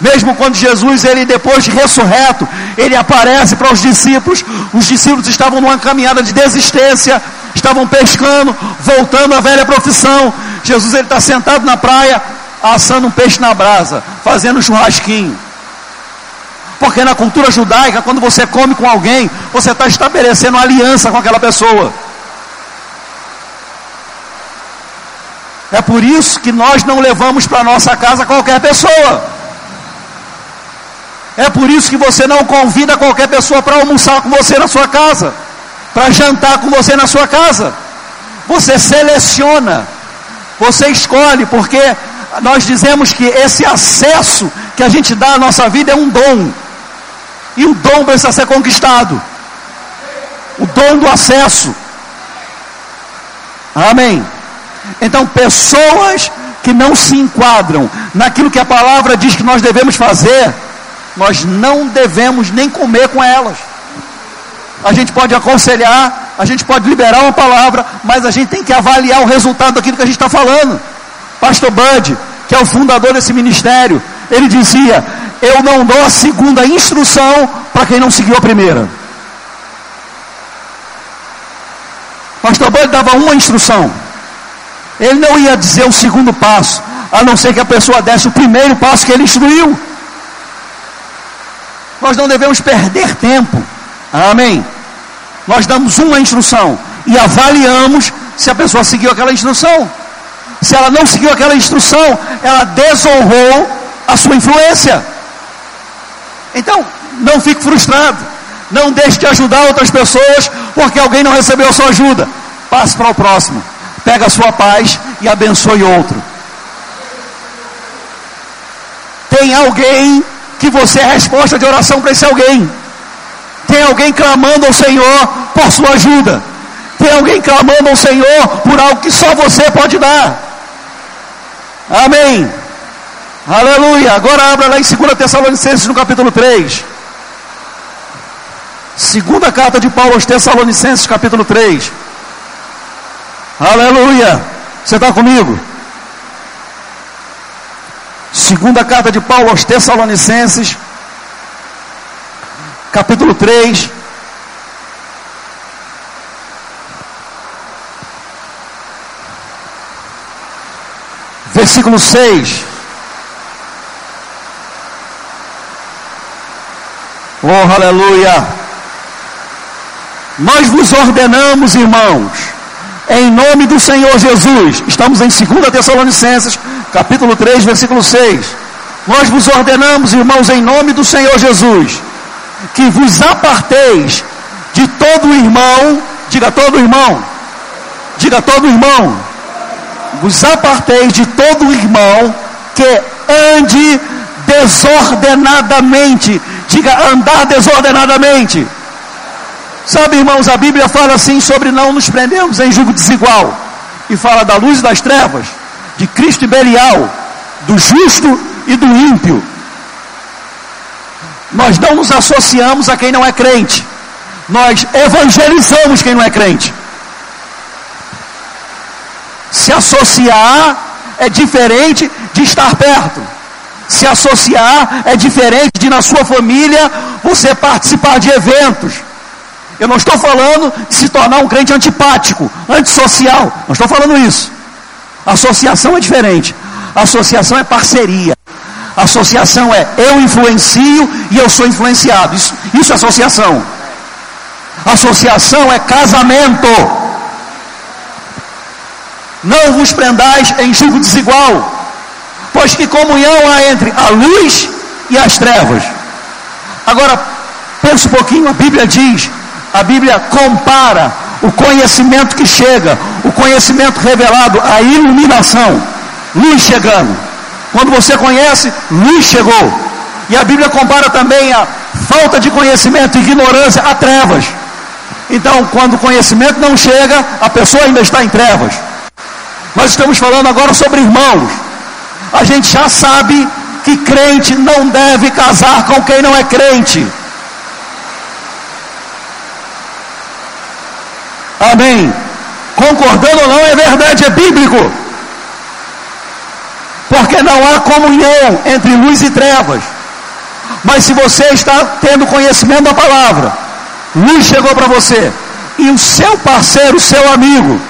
Mesmo quando Jesus, ele depois de ressurreto, ele aparece para os discípulos, os discípulos estavam numa caminhada de desistência, estavam pescando, voltando à velha profissão. Jesus ele está sentado na praia, assando um peixe na brasa, fazendo um churrasquinho. Porque na cultura judaica, quando você come com alguém, você está estabelecendo aliança com aquela pessoa. É por isso que nós não levamos para nossa casa qualquer pessoa. É por isso que você não convida qualquer pessoa para almoçar com você na sua casa, para jantar com você na sua casa. Você seleciona, você escolhe, porque nós dizemos que esse acesso que a gente dá à nossa vida é um dom. E o dom precisa ser conquistado. O dom do acesso. Amém. Então, pessoas que não se enquadram naquilo que a palavra diz que nós devemos fazer, nós não devemos nem comer com elas. A gente pode aconselhar, a gente pode liberar uma palavra, mas a gente tem que avaliar o resultado daquilo que a gente está falando. Pastor Bud, que é o fundador desse ministério, ele dizia: Eu não dou a segunda instrução para quem não seguiu a primeira. Pastor Bud dava uma instrução. Ele não ia dizer o segundo passo, a não ser que a pessoa desse o primeiro passo que ele instruiu. Nós não devemos perder tempo. Amém. Nós damos uma instrução e avaliamos se a pessoa seguiu aquela instrução. Se ela não seguiu aquela instrução, ela desonrou a sua influência. Então, não fique frustrado. Não deixe de ajudar outras pessoas porque alguém não recebeu a sua ajuda. Passe para o próximo. Pega a sua paz e abençoe outro. Tem alguém que você é resposta de oração para esse alguém. Tem alguém clamando ao Senhor por sua ajuda. Tem alguém clamando ao Senhor por algo que só você pode dar. Amém. Aleluia. Agora abra lá em 2 Tessalonicenses no capítulo 3. Segunda carta de Paulo aos Tessalonicenses, capítulo 3. Aleluia. Você está comigo? Segunda carta de Paulo aos Tessalonicenses, capítulo 3. Versículo 6. Oh, aleluia. Nós vos ordenamos, irmãos, em nome do Senhor Jesus. Estamos em 2 Tessalonicenses, capítulo 3, versículo 6. Nós vos ordenamos, irmãos, em nome do Senhor Jesus, que vos aparteis de todo irmão, diga todo irmão, diga todo irmão, vos aparteis de todo irmão que ande desordenadamente, diga andar desordenadamente. Sabe, irmãos, a Bíblia fala assim sobre não nos prendermos em julgo desigual, e fala da luz e das trevas, de Cristo e Belial, do justo e do ímpio. Nós não nos associamos a quem não é crente. Nós evangelizamos quem não é crente. Se associar é diferente de estar perto. Se associar é diferente de na sua família você participar de eventos. Eu não estou falando de se tornar um crente antipático, antissocial. Não estou falando isso. Associação é diferente. Associação é parceria. Associação é eu influencio e eu sou influenciado. Isso, isso é associação. Associação é casamento. Não vos prendais em julgo desigual, pois que comunhão há entre a luz e as trevas. Agora, pensa um pouquinho, a Bíblia diz, a Bíblia compara o conhecimento que chega, o conhecimento revelado, a iluminação, luz chegando. Quando você conhece, luz chegou. E a Bíblia compara também a falta de conhecimento, ignorância, a trevas. Então, quando o conhecimento não chega, a pessoa ainda está em trevas. Nós estamos falando agora sobre irmãos. A gente já sabe que crente não deve casar com quem não é crente. Amém. Concordando ou não, é verdade, é bíblico. Porque não há comunhão entre luz e trevas. Mas se você está tendo conhecimento da palavra, luz chegou para você, e o seu parceiro, o seu amigo,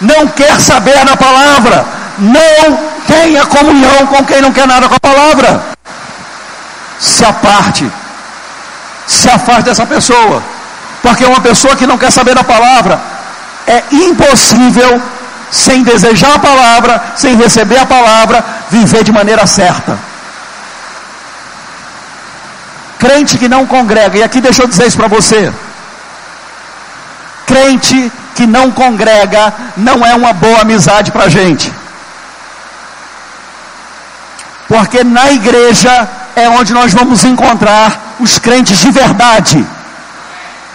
não quer saber da palavra, não tenha comunhão com quem não quer nada com a palavra. Se aparte, se afaste dessa pessoa, porque uma pessoa que não quer saber da palavra é impossível, sem desejar a palavra, sem receber a palavra, viver de maneira certa. Crente que não congrega, e aqui deixa eu dizer isso para você. Crente que não congrega não é uma boa amizade para a gente. Porque na igreja é onde nós vamos encontrar os crentes de verdade.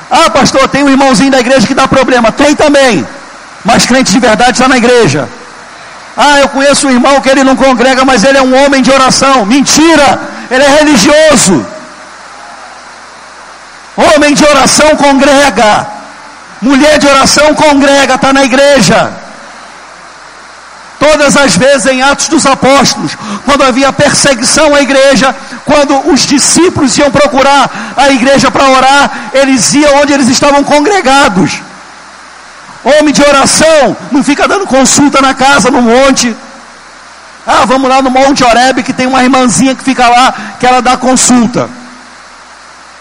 Ah, pastor, tem um irmãozinho da igreja que dá problema. Tem também. Mas crente de verdade está na igreja. Ah, eu conheço um irmão que ele não congrega, mas ele é um homem de oração. Mentira! Ele é religioso. Homem de oração congrega. Mulher de oração congrega, está na igreja. Todas as vezes em Atos dos Apóstolos, quando havia perseguição à igreja, quando os discípulos iam procurar a igreja para orar, eles iam onde eles estavam congregados. Homem de oração, não fica dando consulta na casa, no monte. Ah, vamos lá no Monte Oreb que tem uma irmãzinha que fica lá, que ela dá consulta.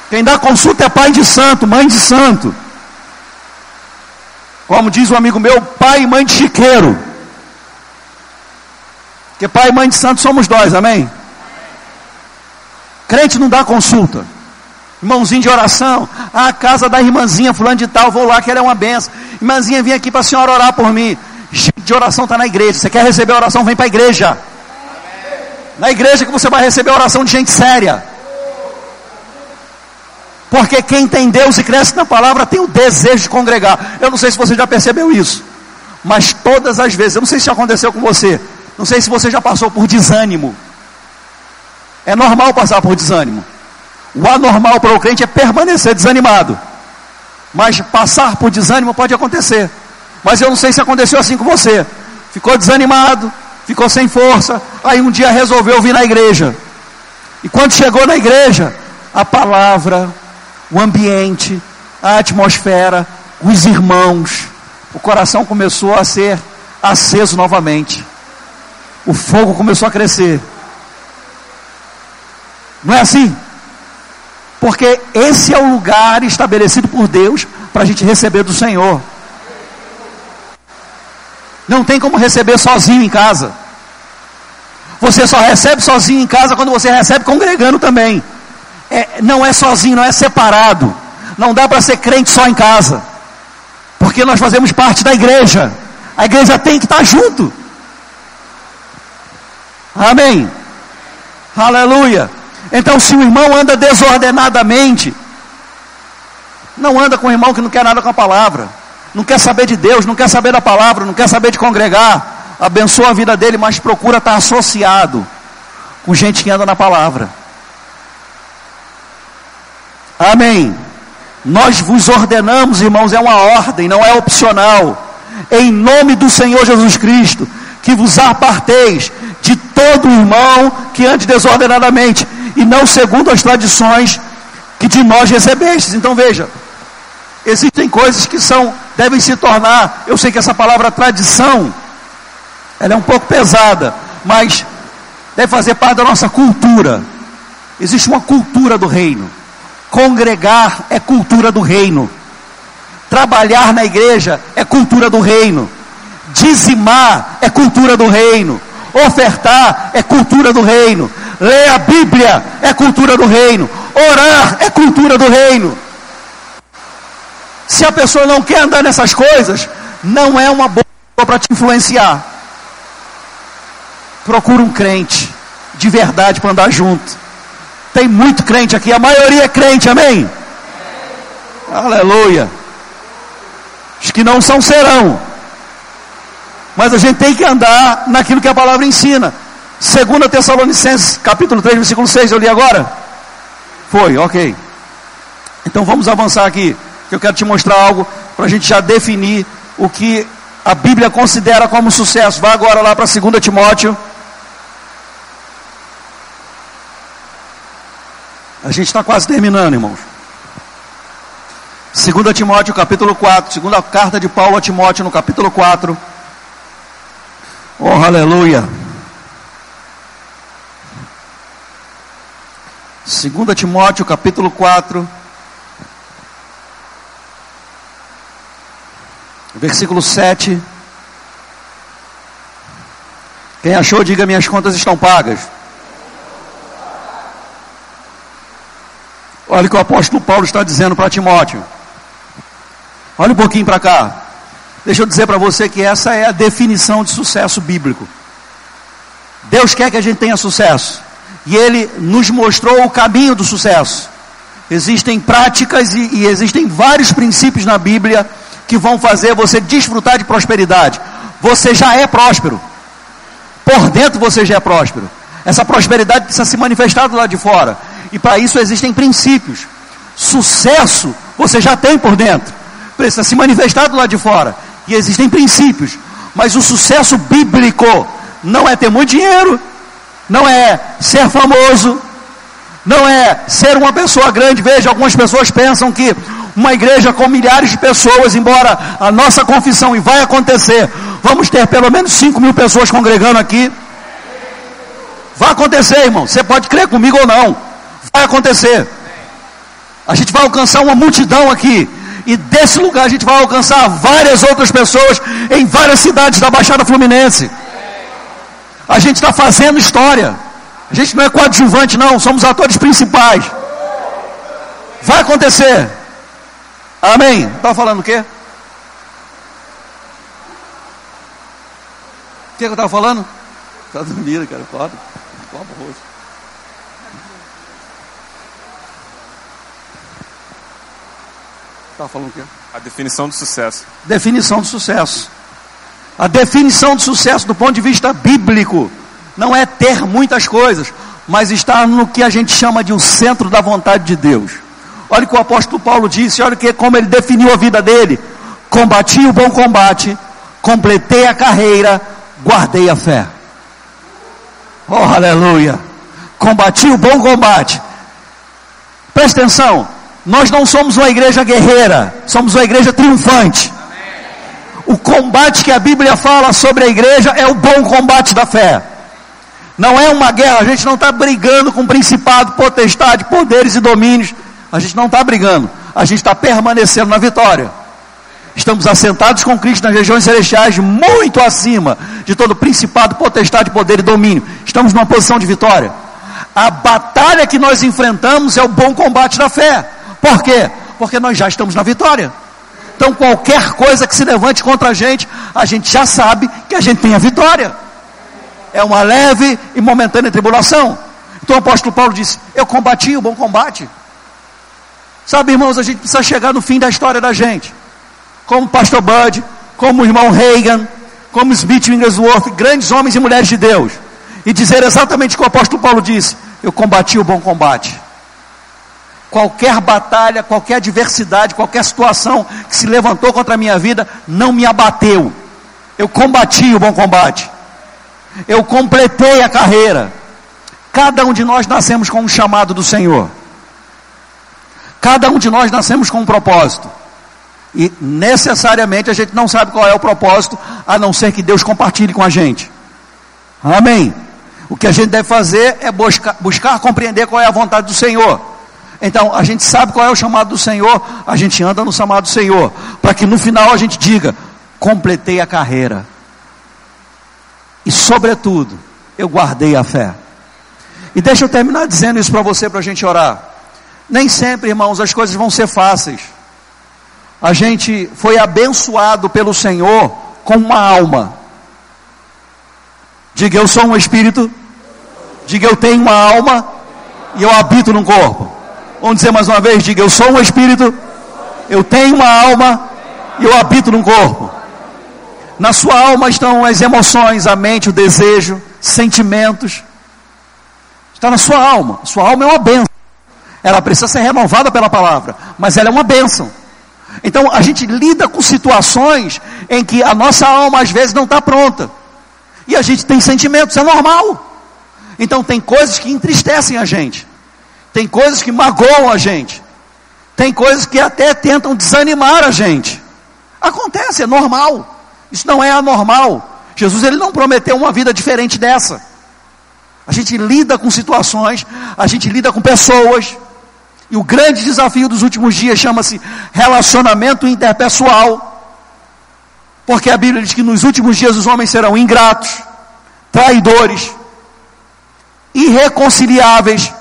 Quem dá consulta é pai de santo, mãe de santo. Como diz um amigo meu, pai e mãe de chiqueiro. Porque pai e mãe de santo somos nós, amém? Crente não dá consulta. Irmãozinho de oração. Ah, a casa da irmãzinha, fulano de tal, vou lá que ela é uma benção. Irmãzinha, vim aqui para a senhora orar por mim. De oração está na igreja. Você quer receber oração? Vem para a igreja. Na igreja que você vai receber oração de gente séria. Porque quem tem Deus e cresce na palavra tem o desejo de congregar. Eu não sei se você já percebeu isso. Mas todas as vezes, eu não sei se aconteceu com você. Não sei se você já passou por desânimo. É normal passar por desânimo. O anormal para o crente é permanecer desanimado. Mas passar por desânimo pode acontecer. Mas eu não sei se aconteceu assim com você. Ficou desanimado, ficou sem força, aí um dia resolveu vir na igreja. E quando chegou na igreja, a palavra, o ambiente, a atmosfera, os irmãos, o coração começou a ser aceso novamente. O fogo começou a crescer. Não é assim? Porque esse é o lugar estabelecido por Deus para a gente receber do Senhor. Não tem como receber sozinho em casa. Você só recebe sozinho em casa quando você recebe congregando também. É, não é sozinho, não é separado. Não dá para ser crente só em casa. Porque nós fazemos parte da igreja. A igreja tem que estar junto. Amém. Aleluia. Então, se o irmão anda desordenadamente, não anda com o irmão que não quer nada com a palavra, não quer saber de Deus, não quer saber da palavra, não quer saber de congregar, abençoa a vida dele, mas procura estar associado com gente que anda na palavra. Amém. Nós vos ordenamos, irmãos, é uma ordem, não é opcional. Em nome do Senhor Jesus Cristo, que vos aparteis de todo irmão que ande desordenadamente, e não segundo as tradições que de nós recebestes. Então veja, existem coisas que são, devem se tornar, eu sei que essa palavra tradição, ela é um pouco pesada, mas deve fazer parte da nossa cultura. Existe uma cultura do reino. Congregar é cultura do reino. Trabalhar na igreja é cultura do reino. Dizimar é cultura do reino. Ofertar é cultura do reino. Ler a Bíblia é cultura do reino. Orar é cultura do reino. Se a pessoa não quer andar nessas coisas, não é uma boa para te influenciar. Procura um crente de verdade para andar junto. Tem muito crente aqui, a maioria é crente, amém? Aleluia. Os que não são serão. Mas a gente tem que andar naquilo que a palavra ensina. 2 Tessalonicenses, capítulo 3, versículo 6, eu li agora? Foi, ok. Então vamos avançar aqui, que eu quero te mostrar algo para a gente já definir o que a Bíblia considera como sucesso. Vá agora lá para 2 Timóteo. A gente está quase terminando, irmãos. 2 Timóteo, capítulo 4, segunda carta de Paulo a Timóteo, no capítulo 4. Oh, aleluia. 2 Timóteo capítulo 4, versículo 7. Quem achou, diga: minhas contas estão pagas. Olha o que o apóstolo Paulo está dizendo para Timóteo. Olha um pouquinho para cá. Deixa eu dizer para você que essa é a definição de sucesso bíblico. Deus quer que a gente tenha sucesso. E Ele nos mostrou o caminho do sucesso. Existem práticas e, e existem vários princípios na Bíblia que vão fazer você desfrutar de prosperidade. Você já é próspero. Por dentro você já é próspero. Essa prosperidade precisa se manifestar do lado de fora. E para isso existem princípios. Sucesso você já tem por dentro. Precisa se manifestar do lado de fora e existem princípios. Mas o sucesso bíblico não é ter muito dinheiro, não é ser famoso, não é ser uma pessoa grande. Veja, algumas pessoas pensam que uma igreja com milhares de pessoas, embora a nossa confissão, e vai acontecer, vamos ter pelo menos 5 mil pessoas congregando aqui. Vai acontecer, irmão. Você pode crer comigo ou não. Vai acontecer. A gente vai alcançar uma multidão aqui. E desse lugar a gente vai alcançar várias outras pessoas em várias cidades da Baixada Fluminense. A gente está fazendo história. A gente não é coadjuvante, não. Somos atores principais. Vai acontecer. Amém. Estava falando o quê? O que, eu estava falando? Está dormindo, cara. Foda. Copo rosto. Estava falando o quê? A definição do sucesso. Definição do sucesso. A definição de sucesso do ponto de vista bíblico não é ter muitas coisas, mas estar no que a gente chama de um centro da vontade de Deus. Olha o que o apóstolo Paulo disse, olha que, como ele definiu a vida dele: combati o bom combate, completei a carreira, guardei a fé. Oh, aleluia! Combati o bom combate. Presta atenção, nós não somos uma igreja guerreira, somos uma igreja triunfante. O combate que a Bíblia fala sobre a igreja é o bom combate da fé. Não é uma guerra, a gente não está brigando com principado, potestade, poderes e domínios. A gente não está brigando, a gente está permanecendo na vitória. Estamos assentados com Cristo nas regiões celestiais, muito acima de todo principado, potestade, poder e domínio. Estamos numa posição de vitória. A batalha que nós enfrentamos é o bom combate da fé. Por quê? Porque nós já estamos na vitória. Então, qualquer coisa que se levante contra a gente, a gente já sabe que a gente tem a vitória. É uma leve e momentânea tribulação. Então, o apóstolo Paulo disse: Eu combati o bom combate. Sabe, irmãos, a gente precisa chegar no fim da história da gente. Como o pastor Bud, como o irmão Reagan, como Smith Wigglesworth, grandes homens e mulheres de Deus. E dizer exatamente o que o apóstolo Paulo disse: Eu combati o bom combate. Qualquer batalha, qualquer adversidade, qualquer situação que se levantou contra a minha vida, não me abateu. Eu combati o bom combate. Eu completei a carreira. Cada um de nós nascemos com um chamado do Senhor. Cada um de nós nascemos com um propósito. E necessariamente a gente não sabe qual é o propósito, a não ser que Deus compartilhe com a gente. Amém. O que a gente deve fazer é buscar, buscar compreender qual é a vontade do Senhor. Então, a gente sabe qual é o chamado do Senhor, a gente anda no chamado do Senhor, para que no final a gente diga: completei a carreira. E, sobretudo, eu guardei a fé. E deixa eu terminar dizendo isso para você, para a gente orar. Nem sempre, irmãos, as coisas vão ser fáceis. A gente foi abençoado pelo Senhor com uma alma. Diga, eu sou um espírito. Diga, eu tenho uma alma. E eu habito num corpo. Vamos dizer mais uma vez: diga, eu sou um espírito. Eu tenho uma alma. E eu habito num corpo. Na sua alma estão as emoções, a mente, o desejo, sentimentos. Está na sua alma. Sua alma é uma bênção. Ela precisa ser renovada pela palavra, mas ela é uma bênção. Então a gente lida com situações em que a nossa alma às vezes não está pronta. E a gente tem sentimentos, é normal. Então tem coisas que entristecem a gente. Tem coisas que magoam a gente. Tem coisas que até tentam desanimar a gente. Acontece, é normal. Isso não é anormal. Jesus ele não prometeu uma vida diferente dessa. A gente lida com situações, a gente lida com pessoas. E o grande desafio dos últimos dias chama-se relacionamento interpessoal. Porque a Bíblia diz que nos últimos dias os homens serão ingratos, traidores, irreconciliáveis.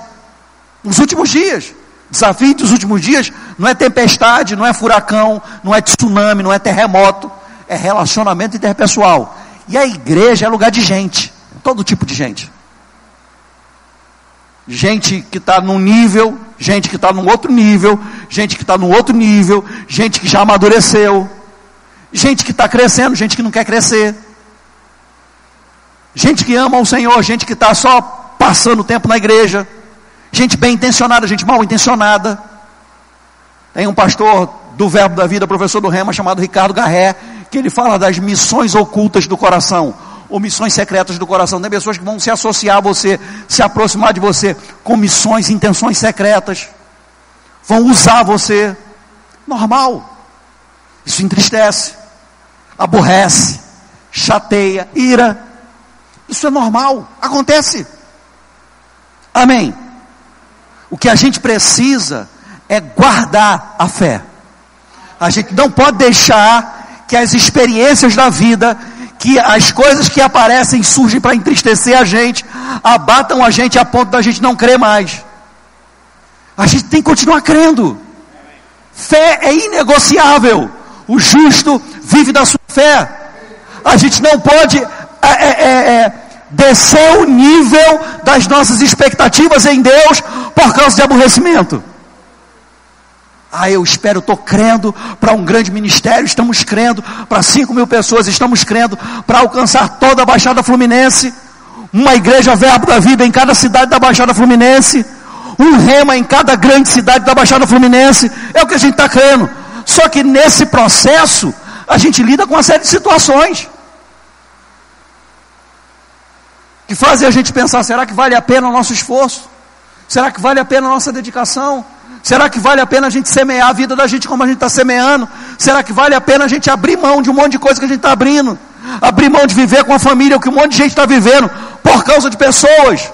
Nos últimos dias. Desafio dos últimos dias não é tempestade, não é furacão, não é tsunami, não é terremoto. É relacionamento interpessoal. E a igreja é lugar de gente. Todo tipo de gente gente que está num nível, gente que está num outro nível, gente que está num outro nível, gente que já amadureceu, gente que está crescendo, gente que não quer crescer, gente que ama o Senhor, gente que está só passando tempo na igreja, gente bem intencionada, gente mal intencionada. Tem um pastor do Verbo da Vida, professor do Rema, chamado Ricardo Garré, que ele fala das missões ocultas do coração, ou missões secretas do coração. Tem pessoas que vão se associar a você, se aproximar de você com missões, intenções secretas. Vão usar você. Normal. Isso entristece, aborrece, chateia, ira. Isso é normal, acontece. Amém. O que a gente precisa é guardar a fé. A gente não pode deixar que as experiências da vida, que as coisas que aparecem surgem para entristecer a gente, abatam a gente a ponto da gente não crer mais. A gente tem que continuar crendo. Fé é inegociável. O justo vive da sua fé. A gente não pode é, é, é, é descer o nível das nossas expectativas em Deus por causa de aborrecimento. Ah, eu espero, estou crendo para um grande ministério, estamos crendo para 5 mil pessoas, estamos crendo para alcançar toda a Baixada Fluminense, uma igreja verbo da vida em cada cidade da Baixada Fluminense, um rema em cada grande cidade da Baixada Fluminense, é o que a gente está crendo. Só que nesse processo, a gente lida com uma série de situações que fazem a gente pensar: será que vale a pena o nosso esforço? Será que vale a pena a nossa dedicação? Será que vale a pena a gente semear a vida da gente como a gente está semeando? Será que vale a pena a gente abrir mão de um monte de coisa que a gente está abrindo? Abrir mão de viver com a família, o que um monte de gente está vivendo, por causa de pessoas.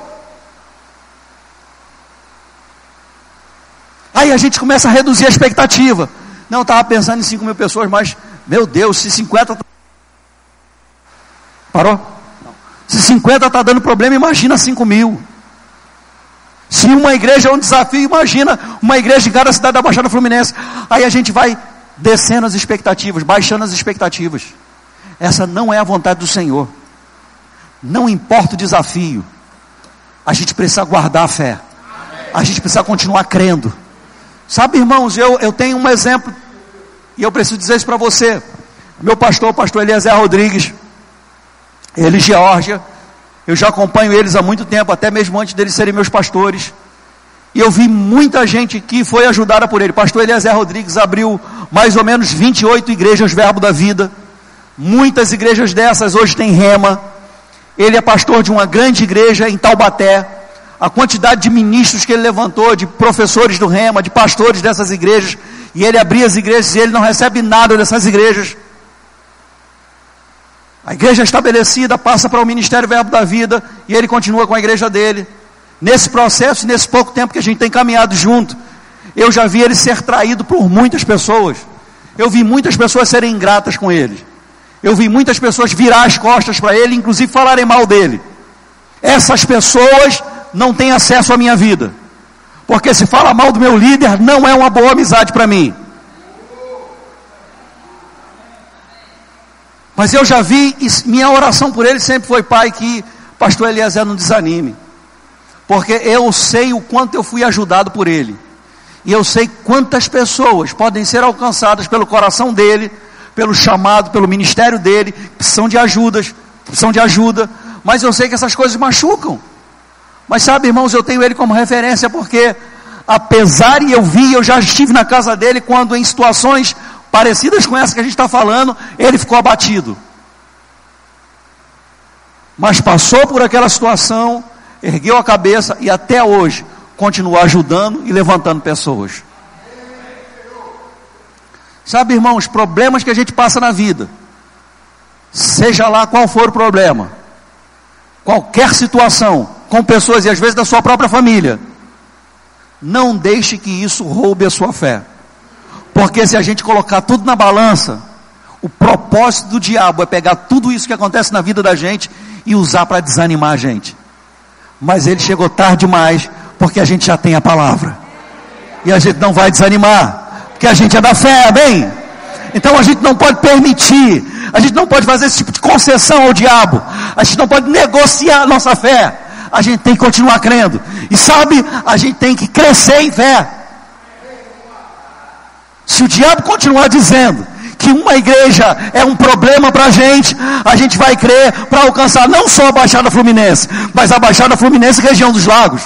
Aí a gente começa a reduzir a expectativa. Não, estava pensando em 5 mil pessoas, mas, meu Deus, se 50. Tá- Parou? Se 50 está dando problema, imagina 5 mil. Se uma igreja é um desafio, imagina uma igreja em cada cidade da Baixada Fluminense. Aí a gente vai descendo as expectativas, baixando as expectativas. Essa não é a vontade do Senhor. Não importa o desafio, a gente precisa guardar a fé. A gente precisa continuar crendo. Sabe, irmãos, eu, eu tenho um exemplo, e eu preciso dizer isso para você. Meu pastor, o pastor Eliezer Rodrigues, ele, Geórgia, eu já acompanho eles há muito tempo, até mesmo antes deles serem meus pastores. E eu vi muita gente que foi ajudada por ele. Pastor Eliezer Rodrigues abriu mais ou menos 28 igrejas Verbo da Vida. Muitas igrejas dessas hoje têm rema. Ele é pastor de uma grande igreja em Taubaté. A quantidade de ministros que ele levantou, de professores do rema, de pastores dessas igrejas. E ele abria as igrejas e ele não recebe nada dessas igrejas. A igreja estabelecida passa para o ministério Verbo da Vida e ele continua com a igreja dele. Nesse processo, nesse pouco tempo que a gente tem caminhado junto, eu já vi ele ser traído por muitas pessoas. Eu vi muitas pessoas serem ingratas com ele. Eu vi muitas pessoas virar as costas para ele, inclusive falarem mal dele. Essas pessoas não têm acesso à minha vida. Porque se fala mal do meu líder, não é uma boa amizade para mim. Mas eu já vi, minha oração por ele sempre foi, Pai, que pastor Eliezer não desanime. Porque eu sei o quanto eu fui ajudado por ele. E eu sei quantas pessoas podem ser alcançadas pelo coração dele, pelo chamado, pelo ministério dele, precisam de ajudas, precisam de ajuda. Mas eu sei que essas coisas machucam. Mas sabe, irmãos, eu tenho ele como referência porque, apesar e eu vi, eu já estive na casa dele quando em situações parecidas com essa que a gente está falando, ele ficou abatido. Mas passou por aquela situação, ergueu a cabeça e até hoje continua ajudando e levantando pessoas. Sabe, irmãos, problemas que a gente passa na vida, seja lá qual for o problema, qualquer situação, com pessoas e às vezes da sua própria família, não deixe que isso roube a sua fé. Porque se a gente colocar tudo na balança, o propósito do diabo é pegar tudo isso que acontece na vida da gente e usar para desanimar a gente. Mas ele chegou tarde demais, porque a gente já tem a palavra. E a gente não vai desanimar, porque a gente é da fé, amém? Então a gente não pode permitir, a gente não pode fazer esse tipo de concessão ao diabo, a gente não pode negociar a nossa fé, a gente tem que continuar crendo. E sabe, a gente tem que crescer em fé. Se o diabo continuar dizendo que uma igreja é um problema para a gente, a gente vai crer para alcançar não só a Baixada Fluminense, mas a Baixada Fluminense e região dos lagos.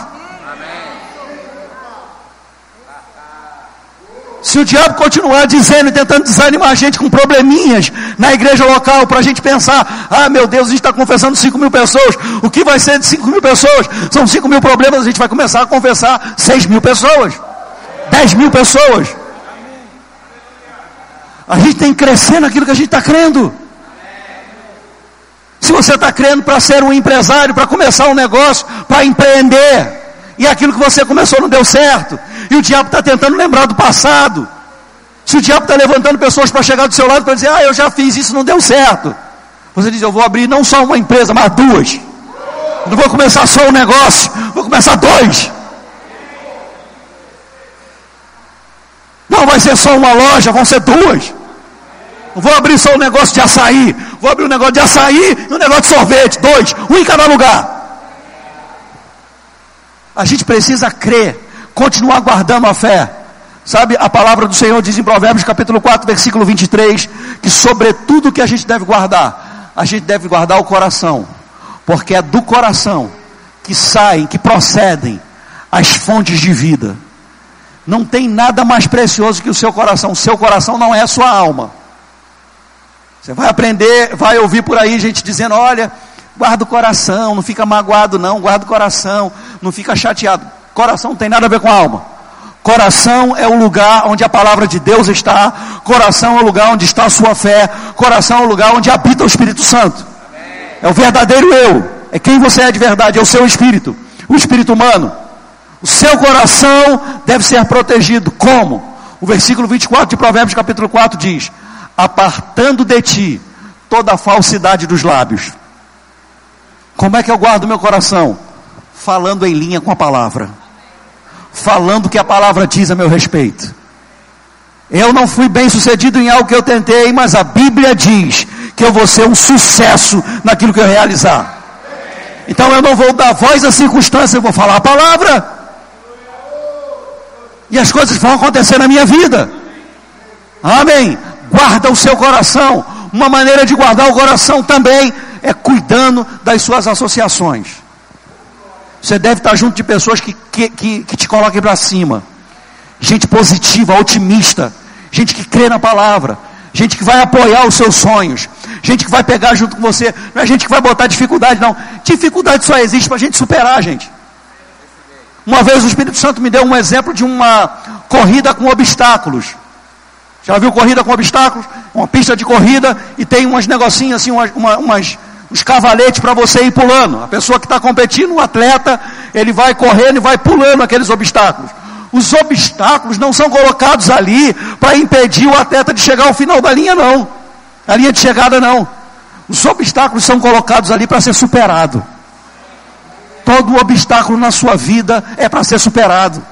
Se o diabo continuar dizendo e tentando desanimar a gente com probleminhas na igreja local, para a gente pensar, ah meu Deus, a gente está confessando 5 mil pessoas, o que vai ser de 5 mil pessoas? São 5 mil problemas, a gente vai começar a confessar 6 mil pessoas, 10 mil pessoas. A gente tem que crescer naquilo que a gente está crendo. Se você está crendo para ser um empresário, para começar um negócio, para empreender, e aquilo que você começou não deu certo, e o diabo está tentando lembrar do passado. Se o diabo está levantando pessoas para chegar do seu lado para dizer, ah, eu já fiz isso, não deu certo. Você diz, eu vou abrir não só uma empresa, mas duas. não vou começar só um negócio, vou começar dois. Não vai ser só uma loja, vão ser duas. Vou abrir só um negócio de açaí, vou abrir um negócio de açaí e um negócio de sorvete, dois, um em cada lugar. A gente precisa crer continuar guardando a fé. Sabe, a palavra do Senhor diz em Provérbios capítulo 4, versículo 23, que sobretudo que a gente deve guardar, a gente deve guardar o coração, porque é do coração que saem, que procedem as fontes de vida. Não tem nada mais precioso que o seu coração. O seu coração não é a sua alma. Você vai aprender, vai ouvir por aí gente dizendo: olha, guarda o coração, não fica magoado, não, guarda o coração, não fica chateado. Coração não tem nada a ver com a alma. Coração é o lugar onde a palavra de Deus está. Coração é o lugar onde está a sua fé. Coração é o lugar onde habita o Espírito Santo. É o verdadeiro eu. É quem você é de verdade. É o seu espírito. O espírito humano. O seu coração deve ser protegido. Como? O versículo 24 de Provérbios, capítulo 4 diz: Apartando de ti toda a falsidade dos lábios. Como é que eu guardo meu coração? Falando em linha com a palavra falando o que a palavra diz a meu respeito. Eu não fui bem sucedido em algo que eu tentei, mas a Bíblia diz que eu vou ser um sucesso naquilo que eu realizar. Então eu não vou dar voz à circunstância, eu vou falar a palavra. E as coisas vão acontecer na minha vida. Amém. Guarda o seu coração. Uma maneira de guardar o coração também é cuidando das suas associações. Você deve estar junto de pessoas que, que, que, que te coloquem para cima. Gente positiva, otimista. Gente que crê na palavra. Gente que vai apoiar os seus sonhos. Gente que vai pegar junto com você. Não é gente que vai botar dificuldade, não. Dificuldade só existe para a gente superar, gente. Uma vez o Espírito Santo me deu um exemplo de uma corrida com obstáculos. Já viu corrida com obstáculos? Uma pista de corrida e tem umas negocinhos assim, umas, umas os cavaletes para você ir pulando. A pessoa que está competindo, o atleta, ele vai correndo e vai pulando aqueles obstáculos. Os obstáculos não são colocados ali para impedir o atleta de chegar ao final da linha, não. A linha de chegada, não. Os obstáculos são colocados ali para ser superado. Todo obstáculo na sua vida é para ser superado.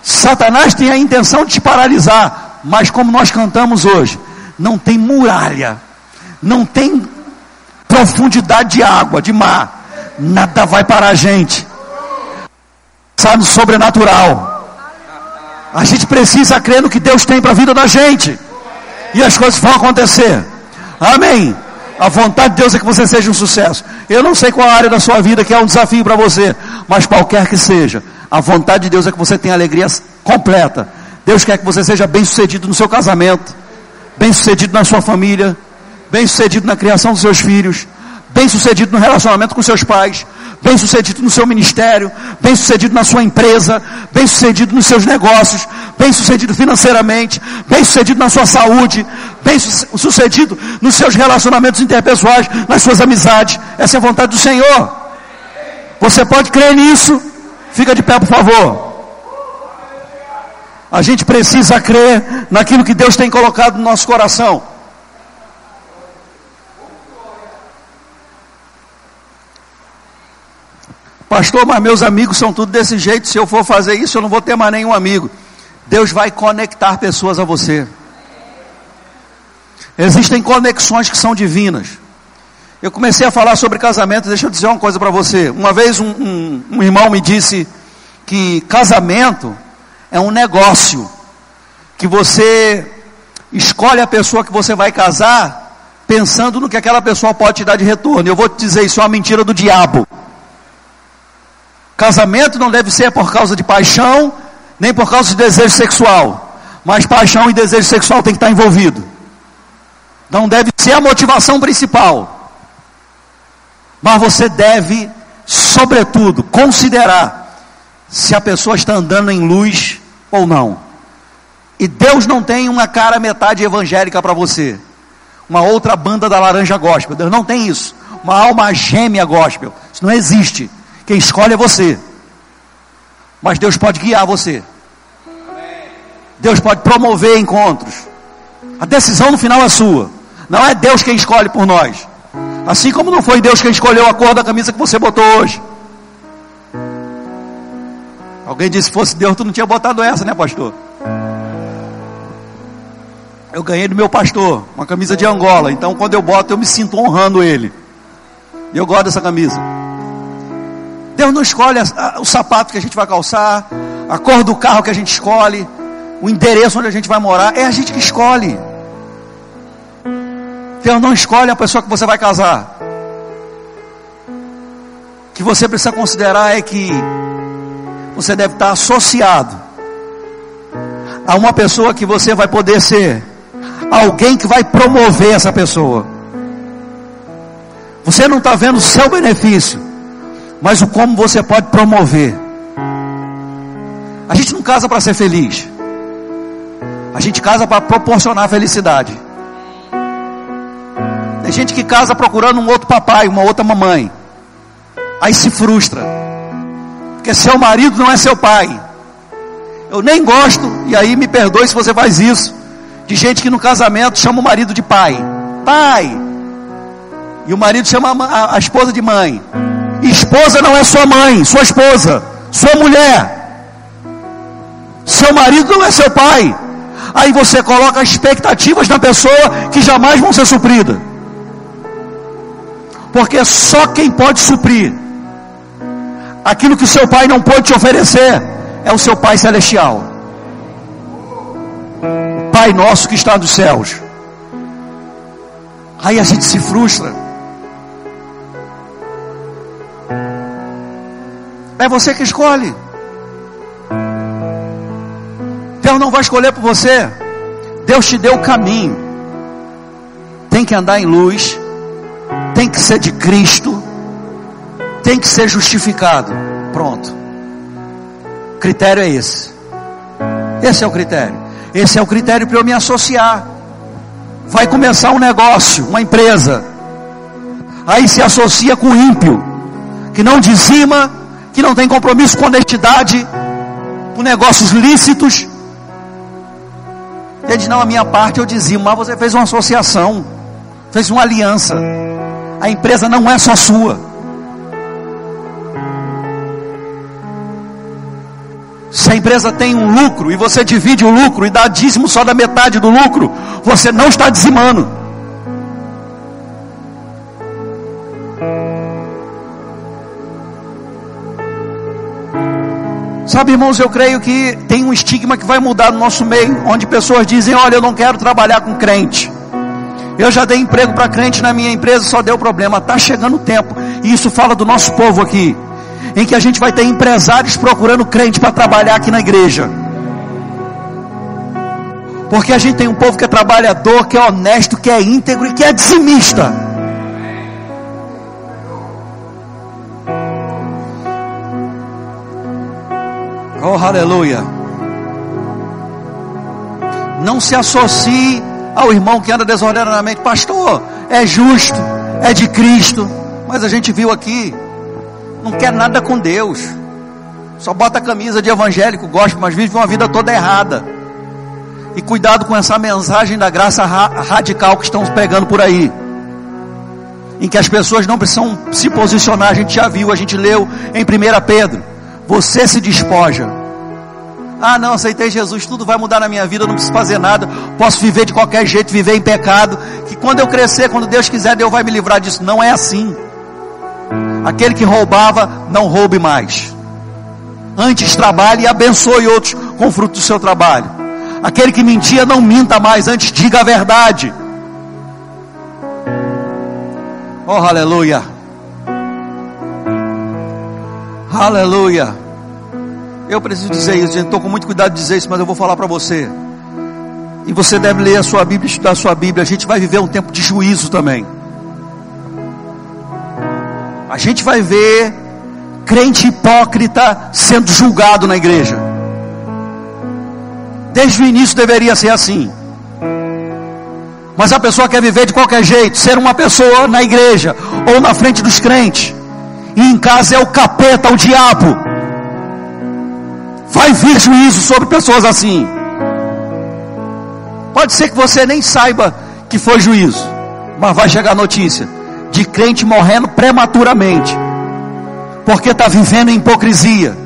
Satanás tem a intenção de te paralisar, mas como nós cantamos hoje, não tem muralha, não tem profundidade de água, de mar, nada vai parar a gente. Sabe, sobrenatural. A gente precisa crer no que Deus tem para a vida da gente. E as coisas vão acontecer. Amém. A vontade de Deus é que você seja um sucesso. Eu não sei qual área da sua vida que é um desafio para você, mas qualquer que seja, a vontade de Deus é que você tenha alegria completa. Deus quer que você seja bem sucedido no seu casamento, bem sucedido na sua família, bem sucedido na criação dos seus filhos, bem sucedido no relacionamento com seus pais, bem sucedido no seu ministério, bem sucedido na sua empresa, bem sucedido nos seus negócios, bem sucedido financeiramente, bem sucedido na sua saúde, bem sucedido nos seus relacionamentos interpessoais, nas suas amizades. Essa é a vontade do Senhor. Você pode crer nisso? Fica de pé, por favor. A gente precisa crer naquilo que Deus tem colocado no nosso coração. Pastor, mas meus amigos são tudo desse jeito. Se eu for fazer isso, eu não vou ter mais nenhum amigo. Deus vai conectar pessoas a você. Existem conexões que são divinas. Eu comecei a falar sobre casamento. Deixa eu dizer uma coisa para você. Uma vez um, um, um irmão me disse que casamento é um negócio. Que você escolhe a pessoa que você vai casar pensando no que aquela pessoa pode te dar de retorno. Eu vou te dizer isso é uma mentira do diabo. Casamento não deve ser por causa de paixão, nem por causa de desejo sexual. mas paixão e desejo sexual tem que estar envolvido. Não deve ser a motivação principal. Mas você deve, sobretudo, considerar se a pessoa está andando em luz ou não. E Deus não tem uma cara metade evangélica para você. Uma outra banda da laranja gospel. Deus não tem isso. Uma alma gêmea gospel. Isso não existe. Quem escolhe é você. Mas Deus pode guiar você. Deus pode promover encontros. A decisão no final é sua. Não é Deus quem escolhe por nós. Assim como não foi Deus quem escolheu a cor da camisa que você botou hoje. Alguém disse: se fosse Deus, tu não tinha botado essa, né, pastor? Eu ganhei do meu pastor, uma camisa de Angola. Então, quando eu boto, eu me sinto honrando ele. E eu gosto dessa camisa. Deus não escolhe o sapato que a gente vai calçar, a cor do carro que a gente escolhe, o endereço onde a gente vai morar. É a gente que escolhe. Deus não escolhe a pessoa que você vai casar. O que você precisa considerar é que você deve estar associado a uma pessoa que você vai poder ser alguém que vai promover essa pessoa. Você não está vendo o seu benefício, mas o como você pode promover. A gente não casa para ser feliz, a gente casa para proporcionar felicidade. Tem gente que casa procurando um outro papai, uma outra mamãe, aí se frustra, porque seu marido não é seu pai. Eu nem gosto, e aí me perdoe se você faz isso de gente que no casamento chama o marido de pai. Pai. E o marido chama a, esposa de mãe. Esposa não é sua mãe, sua esposa, sua mulher. Seu marido não é seu pai. Aí você coloca expectativas na pessoa que jamais vão ser supridas. Porque só quem pode suprir aquilo que o seu pai não pode te oferecer é o seu pai celestial. Pai nosso que está nos céus. Aí a gente se frustra. É você que escolhe. Deus não vai escolher por você. Deus te deu o caminho. Tem que andar em luz. Tem que ser de Cristo. Tem que ser justificado. Pronto. O critério é esse. Esse é o critério. Esse é o critério para eu me associar. Vai começar um negócio, uma empresa. Aí se associa com o ímpio, que não dizima, que não tem compromisso com honestidade, com negócios lícitos. Ele diz: Não, a minha parte eu dizimo, mas você fez uma associação, fez uma aliança. A empresa não é só sua. Se a empresa tem um lucro e você divide o lucro e dá dízimo só da metade do lucro, você não está dizimando. Sabe, irmãos, eu creio que tem um estigma que vai mudar no nosso meio, onde pessoas dizem: Olha, eu não quero trabalhar com crente. Eu já dei emprego para crente na minha empresa, só deu problema. Está chegando o tempo, e isso fala do nosso povo aqui em que a gente vai ter empresários procurando crente para trabalhar aqui na igreja. Porque a gente tem um povo que é trabalhador, que é honesto, que é íntegro e que é dizimista. Oh, aleluia. Não se associe ao irmão que anda desordenadamente. Pastor, é justo, é de Cristo. Mas a gente viu aqui não quer nada com Deus. Só bota a camisa de evangélico, gosta, mas vive uma vida toda errada. E cuidado com essa mensagem da graça ra radical que estão pregando por aí. Em que as pessoas não precisam se posicionar, a gente já viu, a gente leu em 1 Pedro. Você se despoja. Ah, não, aceitei Jesus, tudo vai mudar na minha vida, não preciso fazer nada, posso viver de qualquer jeito, viver em pecado. Que quando eu crescer, quando Deus quiser, Deus vai me livrar disso. Não é assim. Aquele que roubava, não roube mais. Antes trabalhe e abençoe outros com o fruto do seu trabalho. Aquele que mentia, não minta mais, antes diga a verdade. Oh, aleluia. Aleluia. Eu preciso dizer isso. Estou com muito cuidado de dizer isso, mas eu vou falar para você. e você deve ler a sua Bíblia, estudar a sua Bíblia. A gente vai viver um tempo de juízo também. A gente vai ver crente hipócrita sendo julgado na igreja. Desde o início deveria ser assim. Mas a pessoa quer viver de qualquer jeito, ser uma pessoa na igreja ou na frente dos crentes. E em casa é o capeta, o diabo. Vai vir juízo sobre pessoas assim. Pode ser que você nem saiba que foi juízo, mas vai chegar notícia de crente morrendo prematuramente, porque está vivendo em hipocrisia,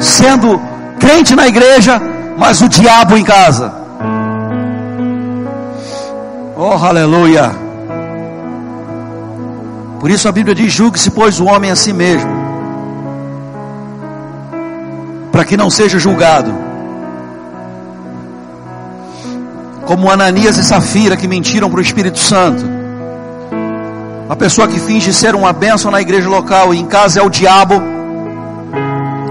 sendo crente na igreja, mas o diabo em casa. Oh, aleluia! Por isso a Bíblia diz: julgue-se, pois, o homem a si mesmo, para que não seja julgado como Ananias e Safira que mentiram para o Espírito Santo. A pessoa que finge ser uma bênção na igreja local e em casa é o diabo.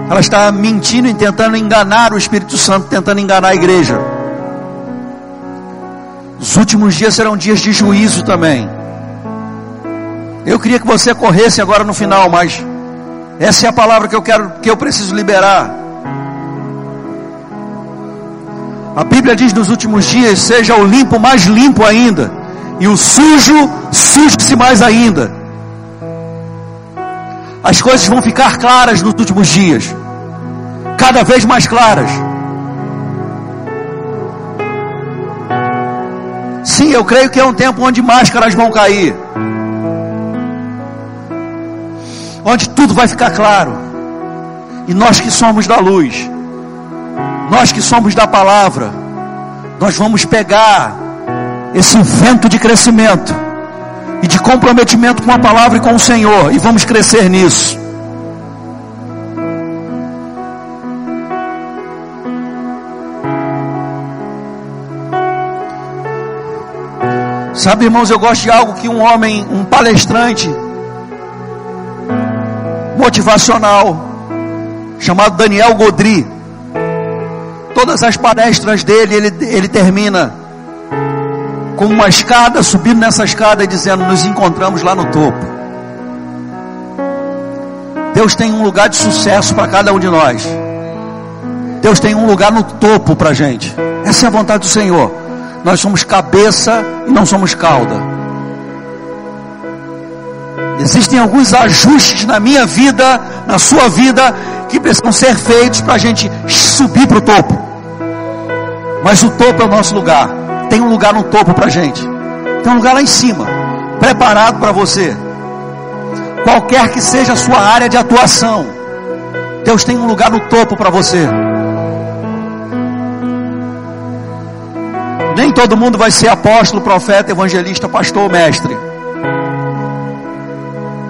Ela está mentindo e tentando enganar o Espírito Santo, tentando enganar a igreja. Os últimos dias serão dias de juízo também. Eu queria que você corresse agora no final, mas essa é a palavra que eu quero, que eu preciso liberar. A Bíblia diz nos últimos dias: seja o limpo mais limpo ainda, e o sujo, suje-se mais ainda. As coisas vão ficar claras nos últimos dias, cada vez mais claras. Sim, eu creio que é um tempo onde máscaras vão cair, onde tudo vai ficar claro, e nós que somos da luz, nós que somos da palavra, nós vamos pegar esse vento de crescimento e de comprometimento com a palavra e com o Senhor e vamos crescer nisso. Sabe, irmãos, eu gosto de algo que um homem, um palestrante motivacional, chamado Daniel Godri, todas as palestras dele, ele, ele termina com uma escada, subindo nessa escada e dizendo: Nos encontramos lá no topo. Deus tem um lugar de sucesso para cada um de nós. Deus tem um lugar no topo para a gente. Essa é a vontade do Senhor. Nós somos cabeça e não somos cauda. Existem alguns ajustes na minha vida, na sua vida, que precisam ser feitos para a gente subir para o topo. Mas o topo é o nosso lugar. Tem um lugar no topo para gente. Tem um lugar lá em cima, preparado para você. Qualquer que seja a sua área de atuação, Deus tem um lugar no topo para você. Nem todo mundo vai ser apóstolo, profeta, evangelista, pastor ou mestre.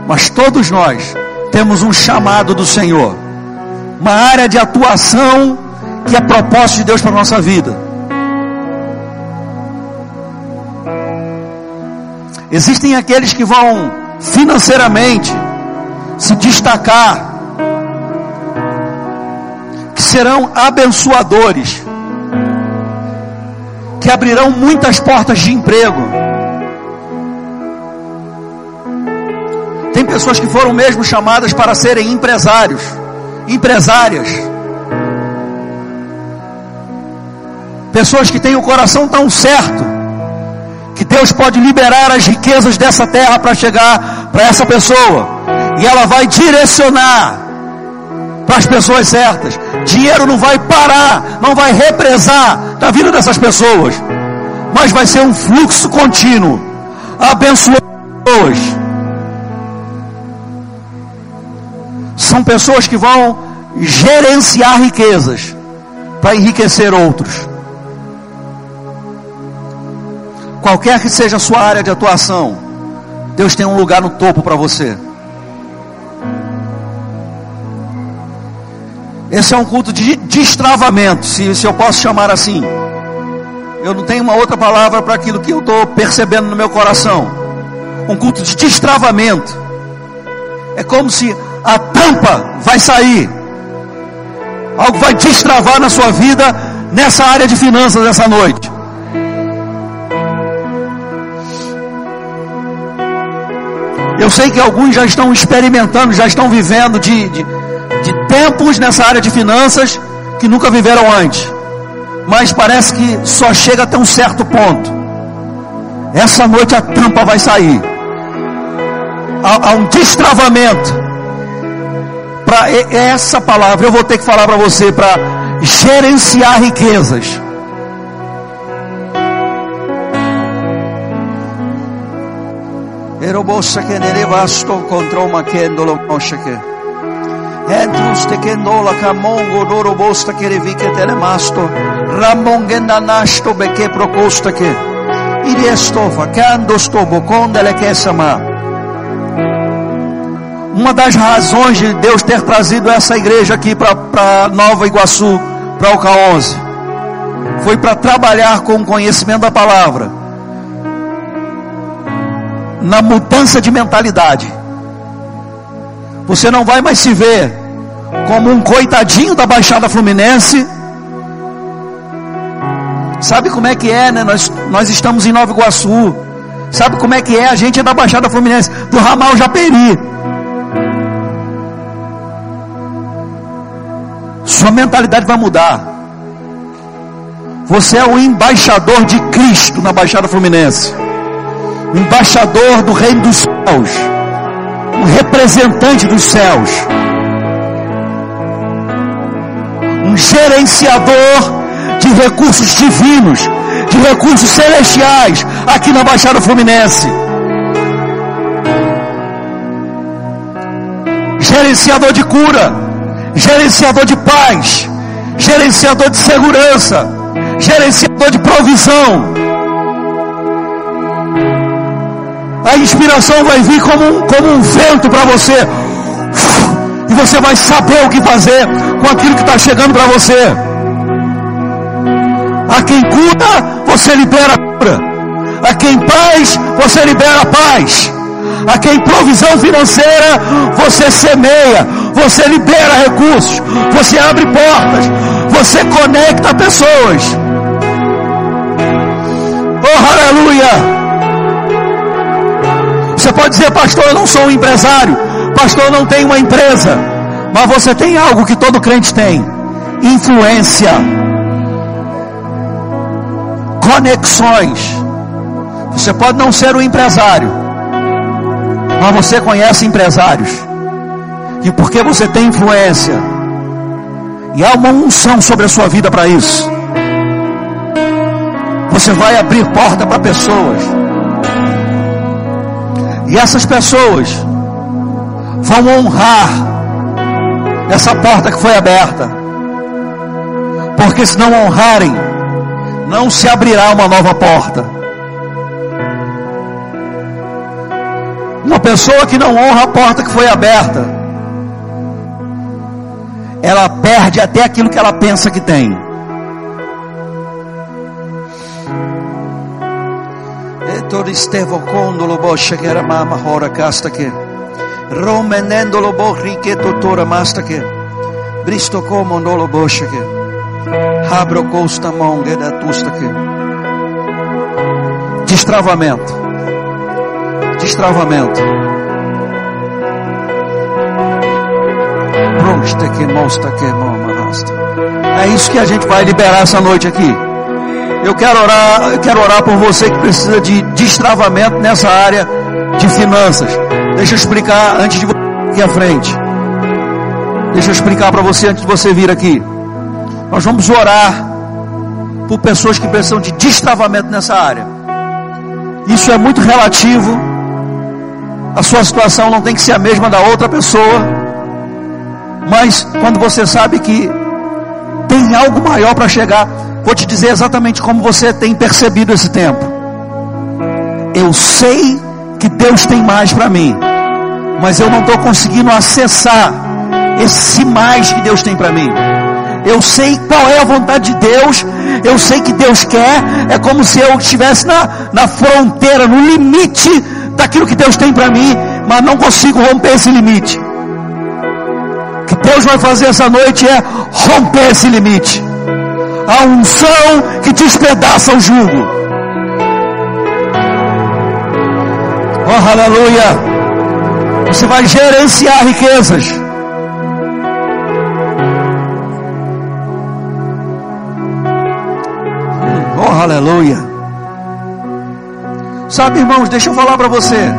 Mas todos nós temos um chamado do Senhor, uma área de atuação que é propósito de Deus para a nossa vida. Existem aqueles que vão financeiramente se destacar, que serão abençoadores, que abrirão muitas portas de emprego. Tem pessoas que foram mesmo chamadas para serem empresários, empresárias. Pessoas que têm o coração tão certo que Deus pode liberar as riquezas dessa terra para chegar para essa pessoa e ela vai direcionar para as pessoas certas. Dinheiro não vai parar, não vai represar da vida dessas pessoas, mas vai ser um fluxo contínuo, abençoando pessoas. São pessoas que vão gerenciar riquezas para enriquecer outros. Qualquer que seja a sua área de atuação, Deus tem um lugar no topo para você. Esse é um culto de destravamento, se, se eu posso chamar assim. Eu não tenho uma outra palavra para aquilo que eu estou percebendo no meu coração. Um culto de destravamento. É como se a tampa vai sair. Algo vai destravar na sua vida nessa área de finanças essa noite. Eu sei que alguns já estão experimentando, já estão vivendo de, de, de tempos nessa área de finanças que nunca viveram antes. Mas parece que só chega até um certo ponto. Essa noite a tampa vai sair. Há, há um destravamento. Para essa palavra eu vou ter que falar para você para gerenciar riquezas. Erobosa que nere vasto contra uma kendolo mosha que. Entrus te kendola kamongo doro bosta que revi que telemasto. Ramongenda nasto beke procosta que. Iriestofa, kando sto bocondele que sama. Uma das razões de Deus ter trazido essa igreja aqui para Nova Iguaçu, para o K11, foi para trabalhar com o conhecimento da palavra na mudança de mentalidade. Você não vai mais se ver como um coitadinho da Baixada Fluminense. Sabe como é que é, né? Nós, nós estamos em Nova Iguaçu. Sabe como é que é? A gente é da Baixada Fluminense, do ramal Japeri. Sua mentalidade vai mudar. Você é o embaixador de Cristo na Baixada Fluminense embaixador do reino dos céus, um representante dos céus, um gerenciador de recursos divinos, de recursos celestiais aqui na Baixada Fluminense. Gerenciador de cura, gerenciador de paz, gerenciador de segurança, gerenciador de provisão a inspiração vai vir como um, como um vento para você. E você vai saber o que fazer com aquilo que está chegando para você. A quem cura, você libera cura. A quem paz, você libera paz. A quem provisão financeira, você semeia. Você libera recursos. Você abre portas. Você conecta pessoas. Oh, aleluia! Você pode dizer, pastor, eu não sou um empresário, pastor, eu não tenho uma empresa, mas você tem algo que todo crente tem: influência, conexões. Você pode não ser um empresário, mas você conhece empresários, e porque você tem influência, e há uma unção sobre a sua vida para isso. Você vai abrir porta para pessoas. E essas pessoas vão honrar essa porta que foi aberta. Porque se não honrarem, não se abrirá uma nova porta. Uma pessoa que não honra a porta que foi aberta, ela perde até aquilo que ela pensa que tem. Tor istevo condolo boscia che era mama hora casta che. Romenendolo borri che tuttora masta che. Bristo como nolo boscia che. Abro costa monga da tusta che. Destravamento destravamento Prosta que mostra que mama é isso que a gente vai liberar essa noite aqui eu quero orar, eu quero orar por você que precisa de destravamento nessa área de finanças. Deixa eu explicar antes de você aqui à frente. Deixa eu explicar para você antes de você vir aqui. Nós vamos orar por pessoas que precisam de destravamento nessa área. Isso é muito relativo. A sua situação não tem que ser a mesma da outra pessoa. Mas quando você sabe que tem algo maior para chegar, Vou te dizer exatamente como você tem percebido esse tempo. Eu sei que Deus tem mais para mim, mas eu não estou conseguindo acessar esse mais que Deus tem para mim. Eu sei qual é a vontade de Deus, eu sei que Deus quer, é como se eu estivesse na, na fronteira, no limite daquilo que Deus tem para mim, mas não consigo romper esse limite. O que Deus vai fazer essa noite é romper esse limite a unção que despedaça o jugo. Oh, aleluia! Você vai gerenciar riquezas. Oh, aleluia. Sabe, irmãos, deixa eu falar para você.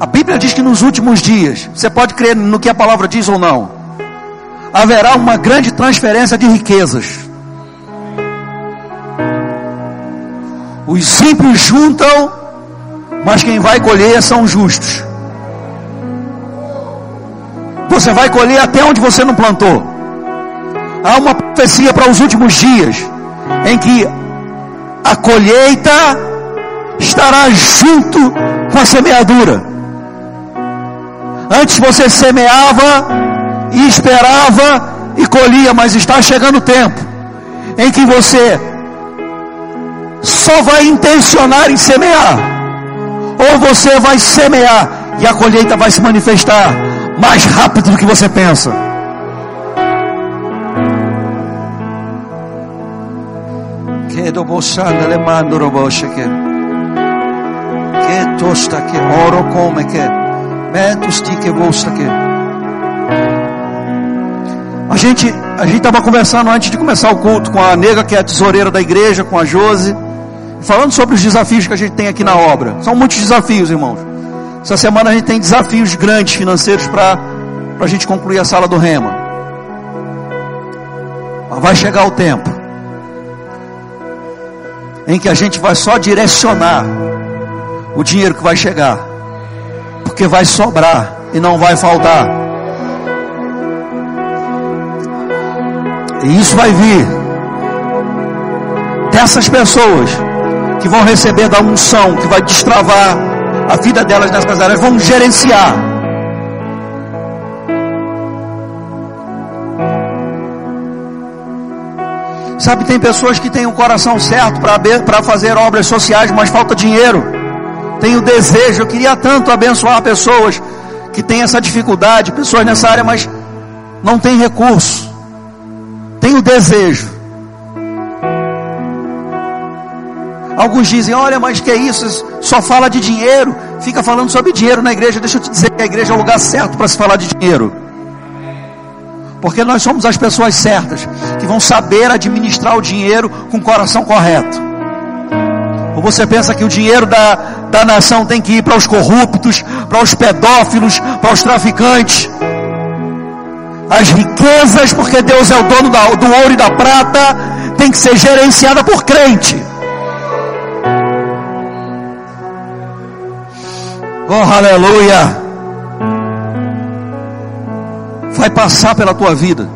A Bíblia diz que nos últimos dias, você pode crer no que a palavra diz ou não, haverá uma grande transferência de riquezas. Os ímpios juntam, mas quem vai colher são os justos. Você vai colher até onde você não plantou. Há uma profecia para os últimos dias, em que a colheita estará junto com a semeadura. Antes você semeava e esperava e colhia, mas está chegando o tempo em que você só vai intencionar em semear, ou você vai semear e a colheita vai se manifestar mais rápido do que você pensa. Tosta oro come vosta a gente a gente estava conversando antes de começar o culto com a nega que é a tesoureira da igreja, com a Jose, falando sobre os desafios que a gente tem aqui na obra. São muitos desafios, irmãos. Essa semana a gente tem desafios grandes financeiros para a gente concluir a sala do Rema. Mas vai chegar o tempo em que a gente vai só direcionar o dinheiro que vai chegar, porque vai sobrar e não vai faltar. E isso vai vir dessas pessoas que vão receber da unção, que vai destravar a vida delas nessas áreas, vão gerenciar. Sabe, tem pessoas que têm o coração certo para fazer obras sociais, mas falta dinheiro. Tem o desejo, eu queria tanto abençoar pessoas que têm essa dificuldade, pessoas nessa área, mas não tem recurso. Tem o desejo. Alguns dizem: Olha, mas que é isso? Só fala de dinheiro. Fica falando sobre dinheiro na igreja. Deixa eu te dizer que a igreja é o lugar certo para se falar de dinheiro. Porque nós somos as pessoas certas que vão saber administrar o dinheiro com o coração correto. Ou você pensa que o dinheiro da, da nação tem que ir para os corruptos, para os pedófilos, para os traficantes? As riquezas, porque Deus é o dono do ouro e da prata, tem que ser gerenciada por crente. Oh, aleluia! vai passar pela tua vida.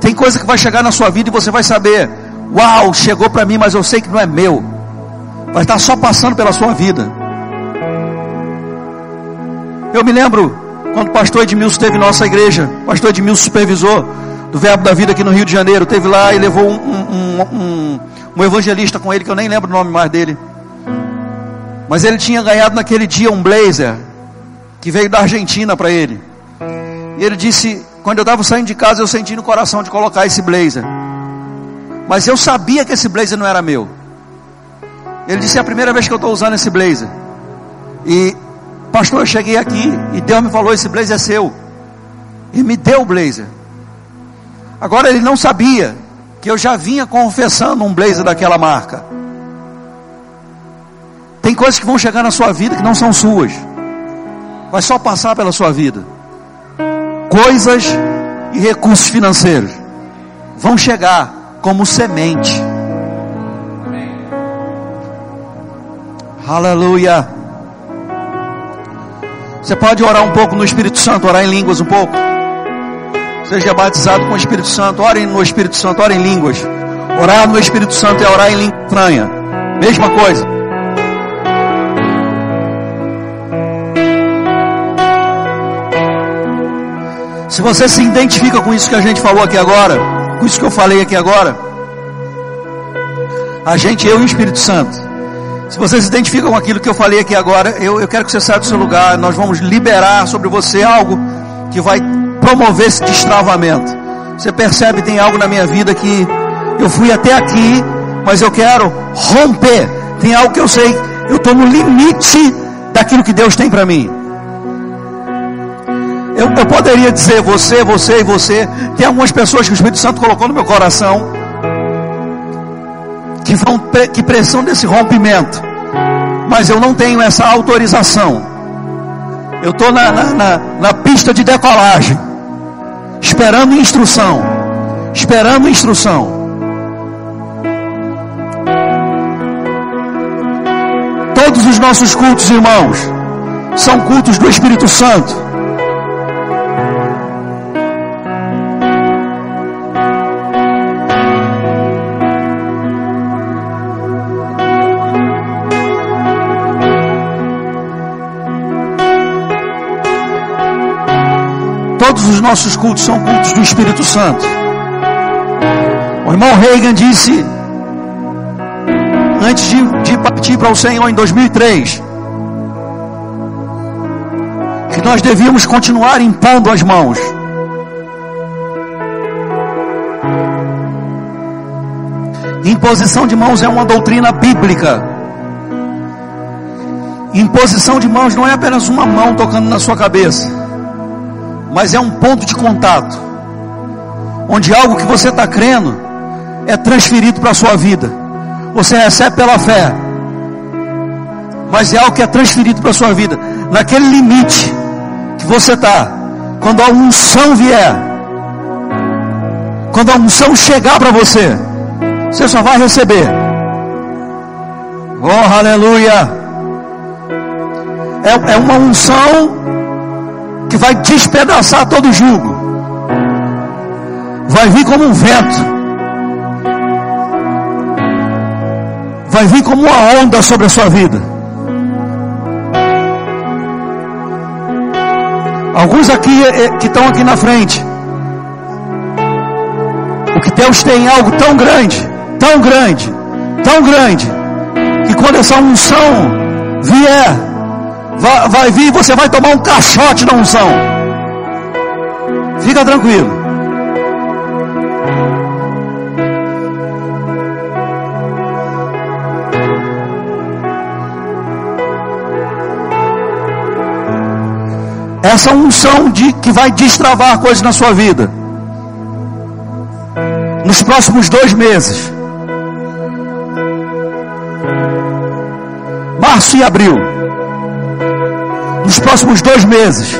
Tem coisa que vai chegar na sua vida e você vai saber: Uau, chegou para mim, mas eu sei que não é meu. Vai estar só passando pela sua vida. Eu me lembro quando o pastor Edmilson esteve em nossa igreja, o pastor Edmilson supervisor do Verbo da Vida aqui no Rio de Janeiro, teve lá e levou um, um, um, um evangelista com ele, que eu nem lembro o nome mais dele. Mas ele tinha ganhado naquele dia um blazer que veio da Argentina para ele. E ele disse: Quando eu estava saindo de casa, eu senti no coração de colocar esse blazer. Mas eu sabia que esse blazer não era meu. Ele disse: É a primeira vez que eu estou usando esse blazer. E, pastor, eu cheguei aqui e Deus me falou: Esse blazer é seu. E me deu o blazer. Agora ele não sabia que eu já vinha confessando um blazer daquela marca. Tem coisas que vão chegar na sua vida que não são suas. Vai só passar pela sua vida coisas e recursos financeiros vão chegar como semente. Aleluia. Você pode orar um pouco no Espírito Santo, orar em línguas um pouco. Seja batizado com o Espírito Santo, ore no Espírito Santo, ore em línguas. Orar no Espírito Santo é orar em língua estranha. Mesma coisa. Se você se identifica com isso que a gente falou aqui agora, com isso que eu falei aqui agora, a gente, eu e o Espírito Santo. Se você se identifica com aquilo que eu falei aqui agora, eu, eu quero que você saia do seu lugar. Nós vamos liberar sobre você algo que vai promover esse destravamento. Você percebe, tem algo na minha vida que eu fui até aqui, mas eu quero romper. Tem algo que eu sei Eu estou no limite daquilo que Deus tem para mim. Eu, eu, poderia dizer você, você e você. Tem algumas pessoas que o Espírito Santo colocou no meu coração que, vão, que precisam desse rompimento. Mas eu não tenho essa autorização. Eu estou na, na, na, na pista de decolagem, esperando instrução. Esperando instrução. Todos os nossos cultos, irmãos, são cultos do Espírito Santo. Todos os nossos cultos são cultos do Espírito Santo. O irmão Reagan disse, antes de, de partir para o Senhor em 2003, que nós devíamos continuar impondo as mãos. Imposição de mãos é uma doutrina bíblica. Imposição de mãos não é apenas uma mão tocando na sua cabeça mas é um ponto de contato, onde algo que você está crendo é transferido para a sua vida. Você recebe pela fé, mas é algo que é transferido para a sua vida, naquele limite que você está, quando a unção vier, quando a unção chegar para você, você só vai receber. Oh, aleluia! É, é uma unção que vai despedaçar todo o jugo. Vai vir como um vento. Vai vir como uma onda sobre a sua vida. Alguns aqui eh, que estão aqui na frente. O que Deus tem é algo tão grande, tão grande, tão grande, que quando essa unção vier, vai, vai vir, você vai tomar um caixote da unção. Fica tranquilo. Essa unção de, que vai destravar coisas na sua vida. Nos próximos dois meses. Março e abril nos próximos dois meses,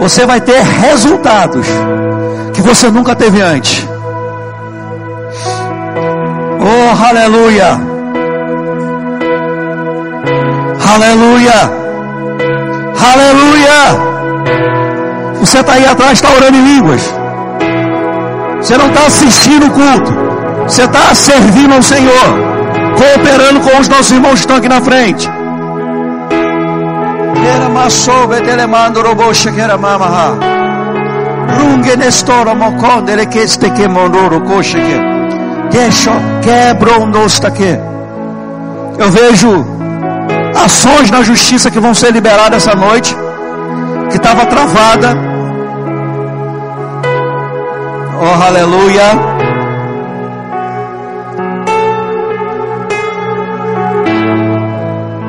você vai ter resultados que você nunca teve antes. Oh, aleluia! Aleluia! Aleluia! Você está aí atrás, está orando em línguas. Você não está assistindo o culto. Você está servindo ao Senhor. Cooperando com os nossos irmãos que estão aqui na frente. Era masove telemando robosha que era mamaha. Runge nestoro mokonde le keste que mondoro koshe que. Deixa quebram nosta que. Eu vejo ações na justiça que vão ser liberadas essa noite, que estava travada. Oh, aleluia.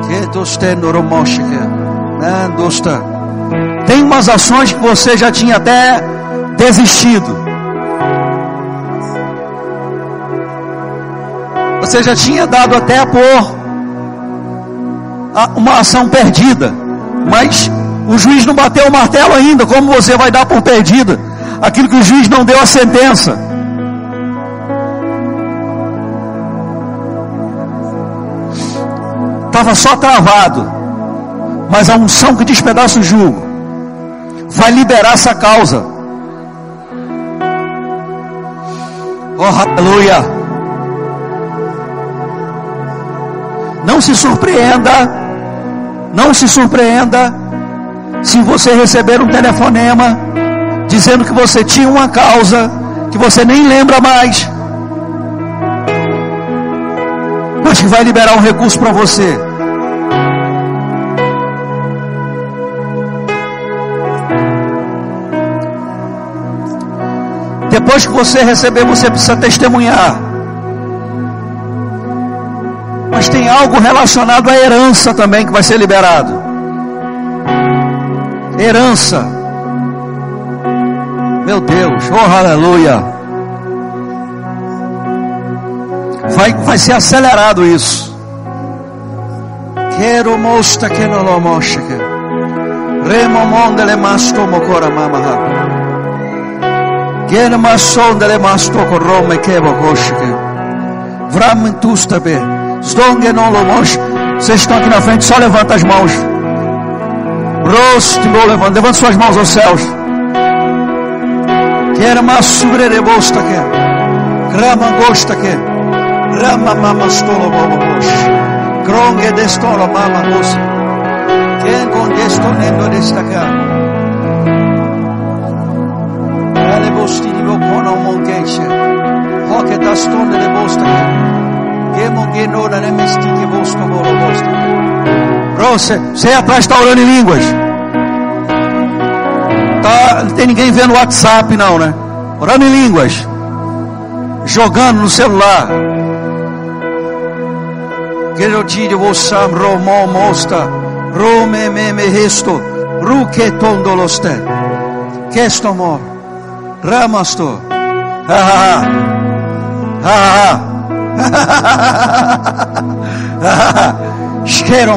Que tu Né, Tem umas ações que você já tinha até desistido. Você já tinha dado até por uma ação perdida. Mas o juiz não bateu o martelo ainda. Como você vai dar por perdida aquilo que o juiz não deu a sentença? Estava só travado mas a unção que despedaça o jugo vai liberar essa causa. Oh, aleluia. Não se surpreenda, não se surpreenda se você receber um telefonema dizendo que você tinha uma causa que você nem lembra mais, mas que vai liberar um recurso para você. Depois que você receber, você precisa testemunhar. Mas tem algo relacionado à herança também que vai ser liberado. Herança. Meu Deus, oh aleluia. Vai, vai ser acelerado isso. Quero mostra que não lo mostra. Remo monde le masto Gene ma sondere ma stoko e keva koshike. Vram tusta be. Zdonge non lo mosh. Vocês estão aqui na frente, só levanta as mãos. Rosto, levanta, levanta suas mãos aos céus. Quer uma sobrerebosta que. Grama gosta que. Grama mama stolo bolo mosh. Gronge destolo mama gosta. Quem condestone no destacar. Bosti di mongeche. Hoke da stonde de bosta ne bolo bosta. Você, atrás está orando em línguas. Tá, não tem ninguém vendo WhatsApp, não, né? Orando em línguas. Jogando no celular. Gerotide vosam romo mosta. Rome me me resto. Ruke tondoloste. Kesto mo ramasto. Ha ha ha. Shkero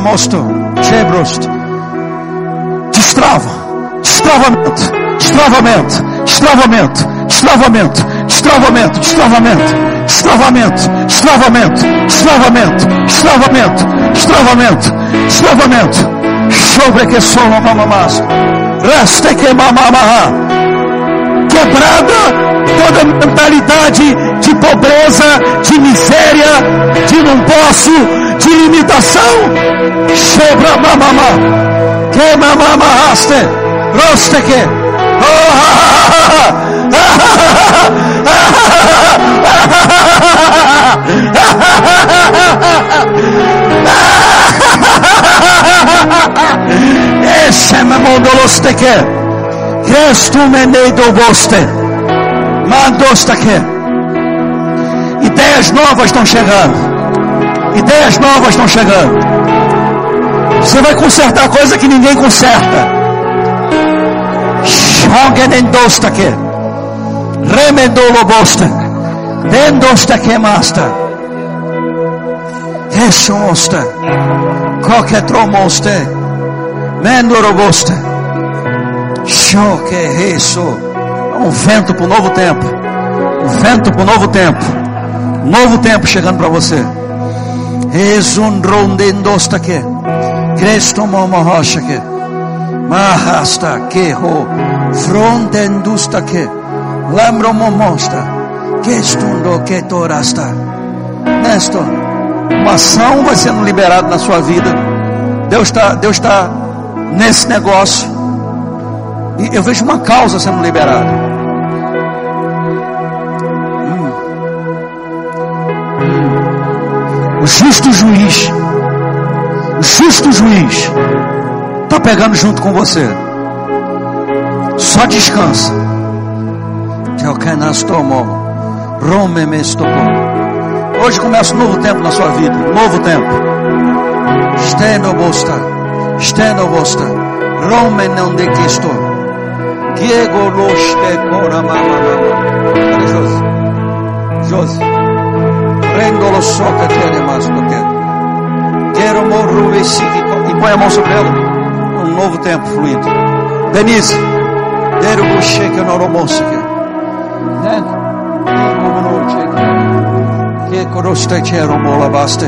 chebrost. Destrava, destravamento, destravamento, destravamento, destravamento, destravamento, destravamento. Destravamento, destravamento, destravamento, destravamento, destravamento, destravamento. Sobre que solo mamamás. Reste que mamamá. Quebrada toda mentalidade de pobreza, de miséria, de não posso, de limitação. Chebra mamama. Que mamama raste. Roste que. Oh, ha, ha. Esse me neido boste. Mandosta que. Ideias novas estão chegando. Ideias novas estão chegando. Você vai consertar coisa que ninguém conserta. Shongenendosta que. Remendolo bosta. Dendosta que masta. Eshomosta. Coquetromoste. Mendorobosta. Choque isso. Um vento para o novo tempo. Um vento para o novo tempo. Um novo tempo chegando para você. Esun rondendosta que. Cristo momohocha que. Mahasta que ho. Frontendusta que. Lembro momosta. Que estundo que torasta. Nestor. Uma ação vai sendo liberada na sua vida. Deus está Deus está nesse negócio. E eu vejo uma causa sendo liberada. O justo juiz, o justo juiz, está pegando junto com você. Só descansa. Hoje começa um novo tempo na sua vida. Um novo tempo. Steno bosta. Steno bosta. Rome não de que estou. Diego Loste Cora. Cadê Josi? Josi. Prendo lo so que tiene mais do que. Quero morro e põe a mão sobre ela. Um novo tempo fluindo. Denise. Dero mosse que. Né? Que coroste chero mola baste.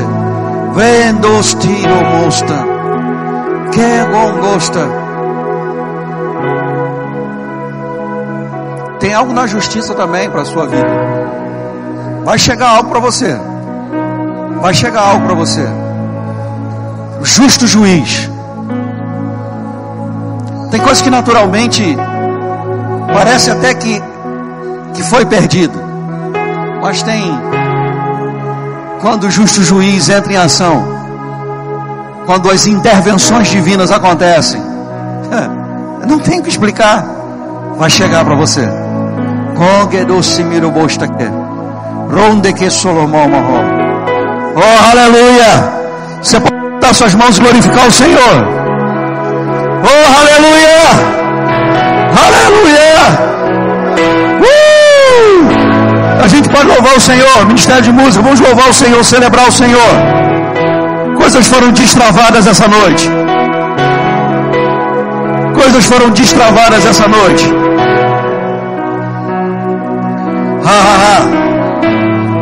Vendo stiro mosta. Que gongosta. Tem algo na justiça também para a sua vida. Vai chegar algo para você. Vai chegar algo para você. Justo juiz. Tem coisas que naturalmente parece até que, que foi perdido. Mas tem quando o justo juiz entra em ação, quando as intervenções divinas acontecem, não tem o que explicar. Vai chegar para você. Koge do simiro bosta que. Ronde que Solomon morro. Oh, aleluia! Você pode dar suas mãos e glorificar o Senhor. Oh, aleluia! Aleluia! Uh! A gente pode louvar o Senhor, Ministério de Música, vamos louvar o Senhor, celebrar o Senhor. Coisas foram destravadas essa noite. Coisas foram destravadas essa noite.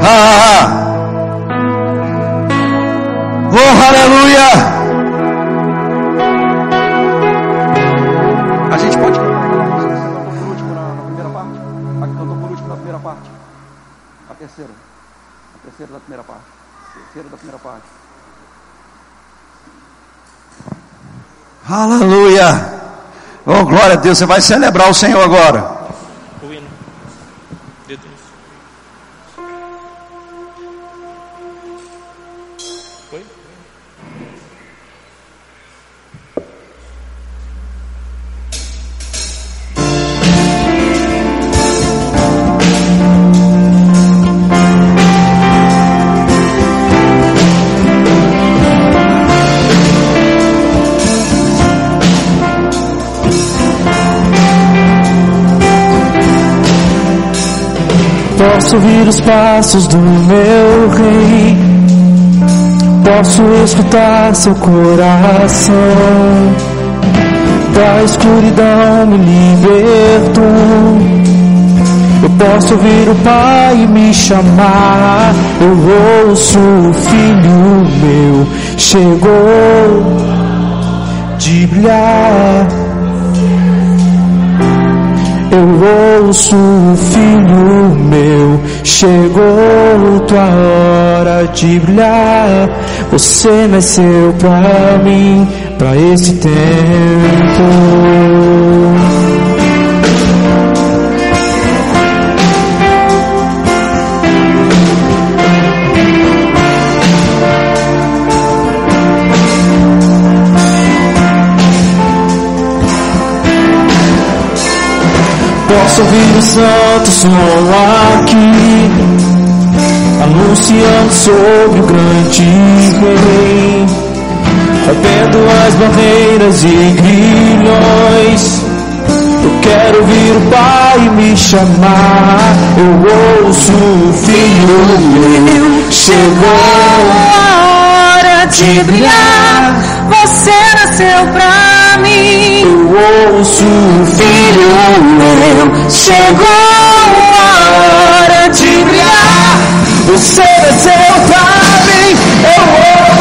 Ha. Oh, aleluia! A gente pode cantar por último na, na primeira parte? A que cantou por último na primeira parte? A terceira. A terceira da primeira parte. A terceira da primeira parte. Aleluia! Oh, glória a Deus, você vai celebrar o Senhor agora. Os passos do meu rei, posso escutar seu coração. Da escuridão me libertou. Eu posso ouvir o Pai me chamar. Eu ouço o Filho meu, chegou de brilhar. Eu ouço o filho meu, chegou tua hora de brilhar. Você nasceu pra mim, pra esse tempo. Posso ouvir o santo som aqui, anunciando sobre o grande rei, rompendo as barreiras e grilhões. Eu quero ouvir o Pai me chamar, eu ouço o Filho meu, chegou a hora de brilhar. Você nasceu pra mim. Eu ouço Filho meu, chegou a hora de brilhar. Você nasceu pra mim, eu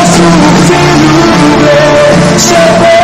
ouço Filho meu, chegou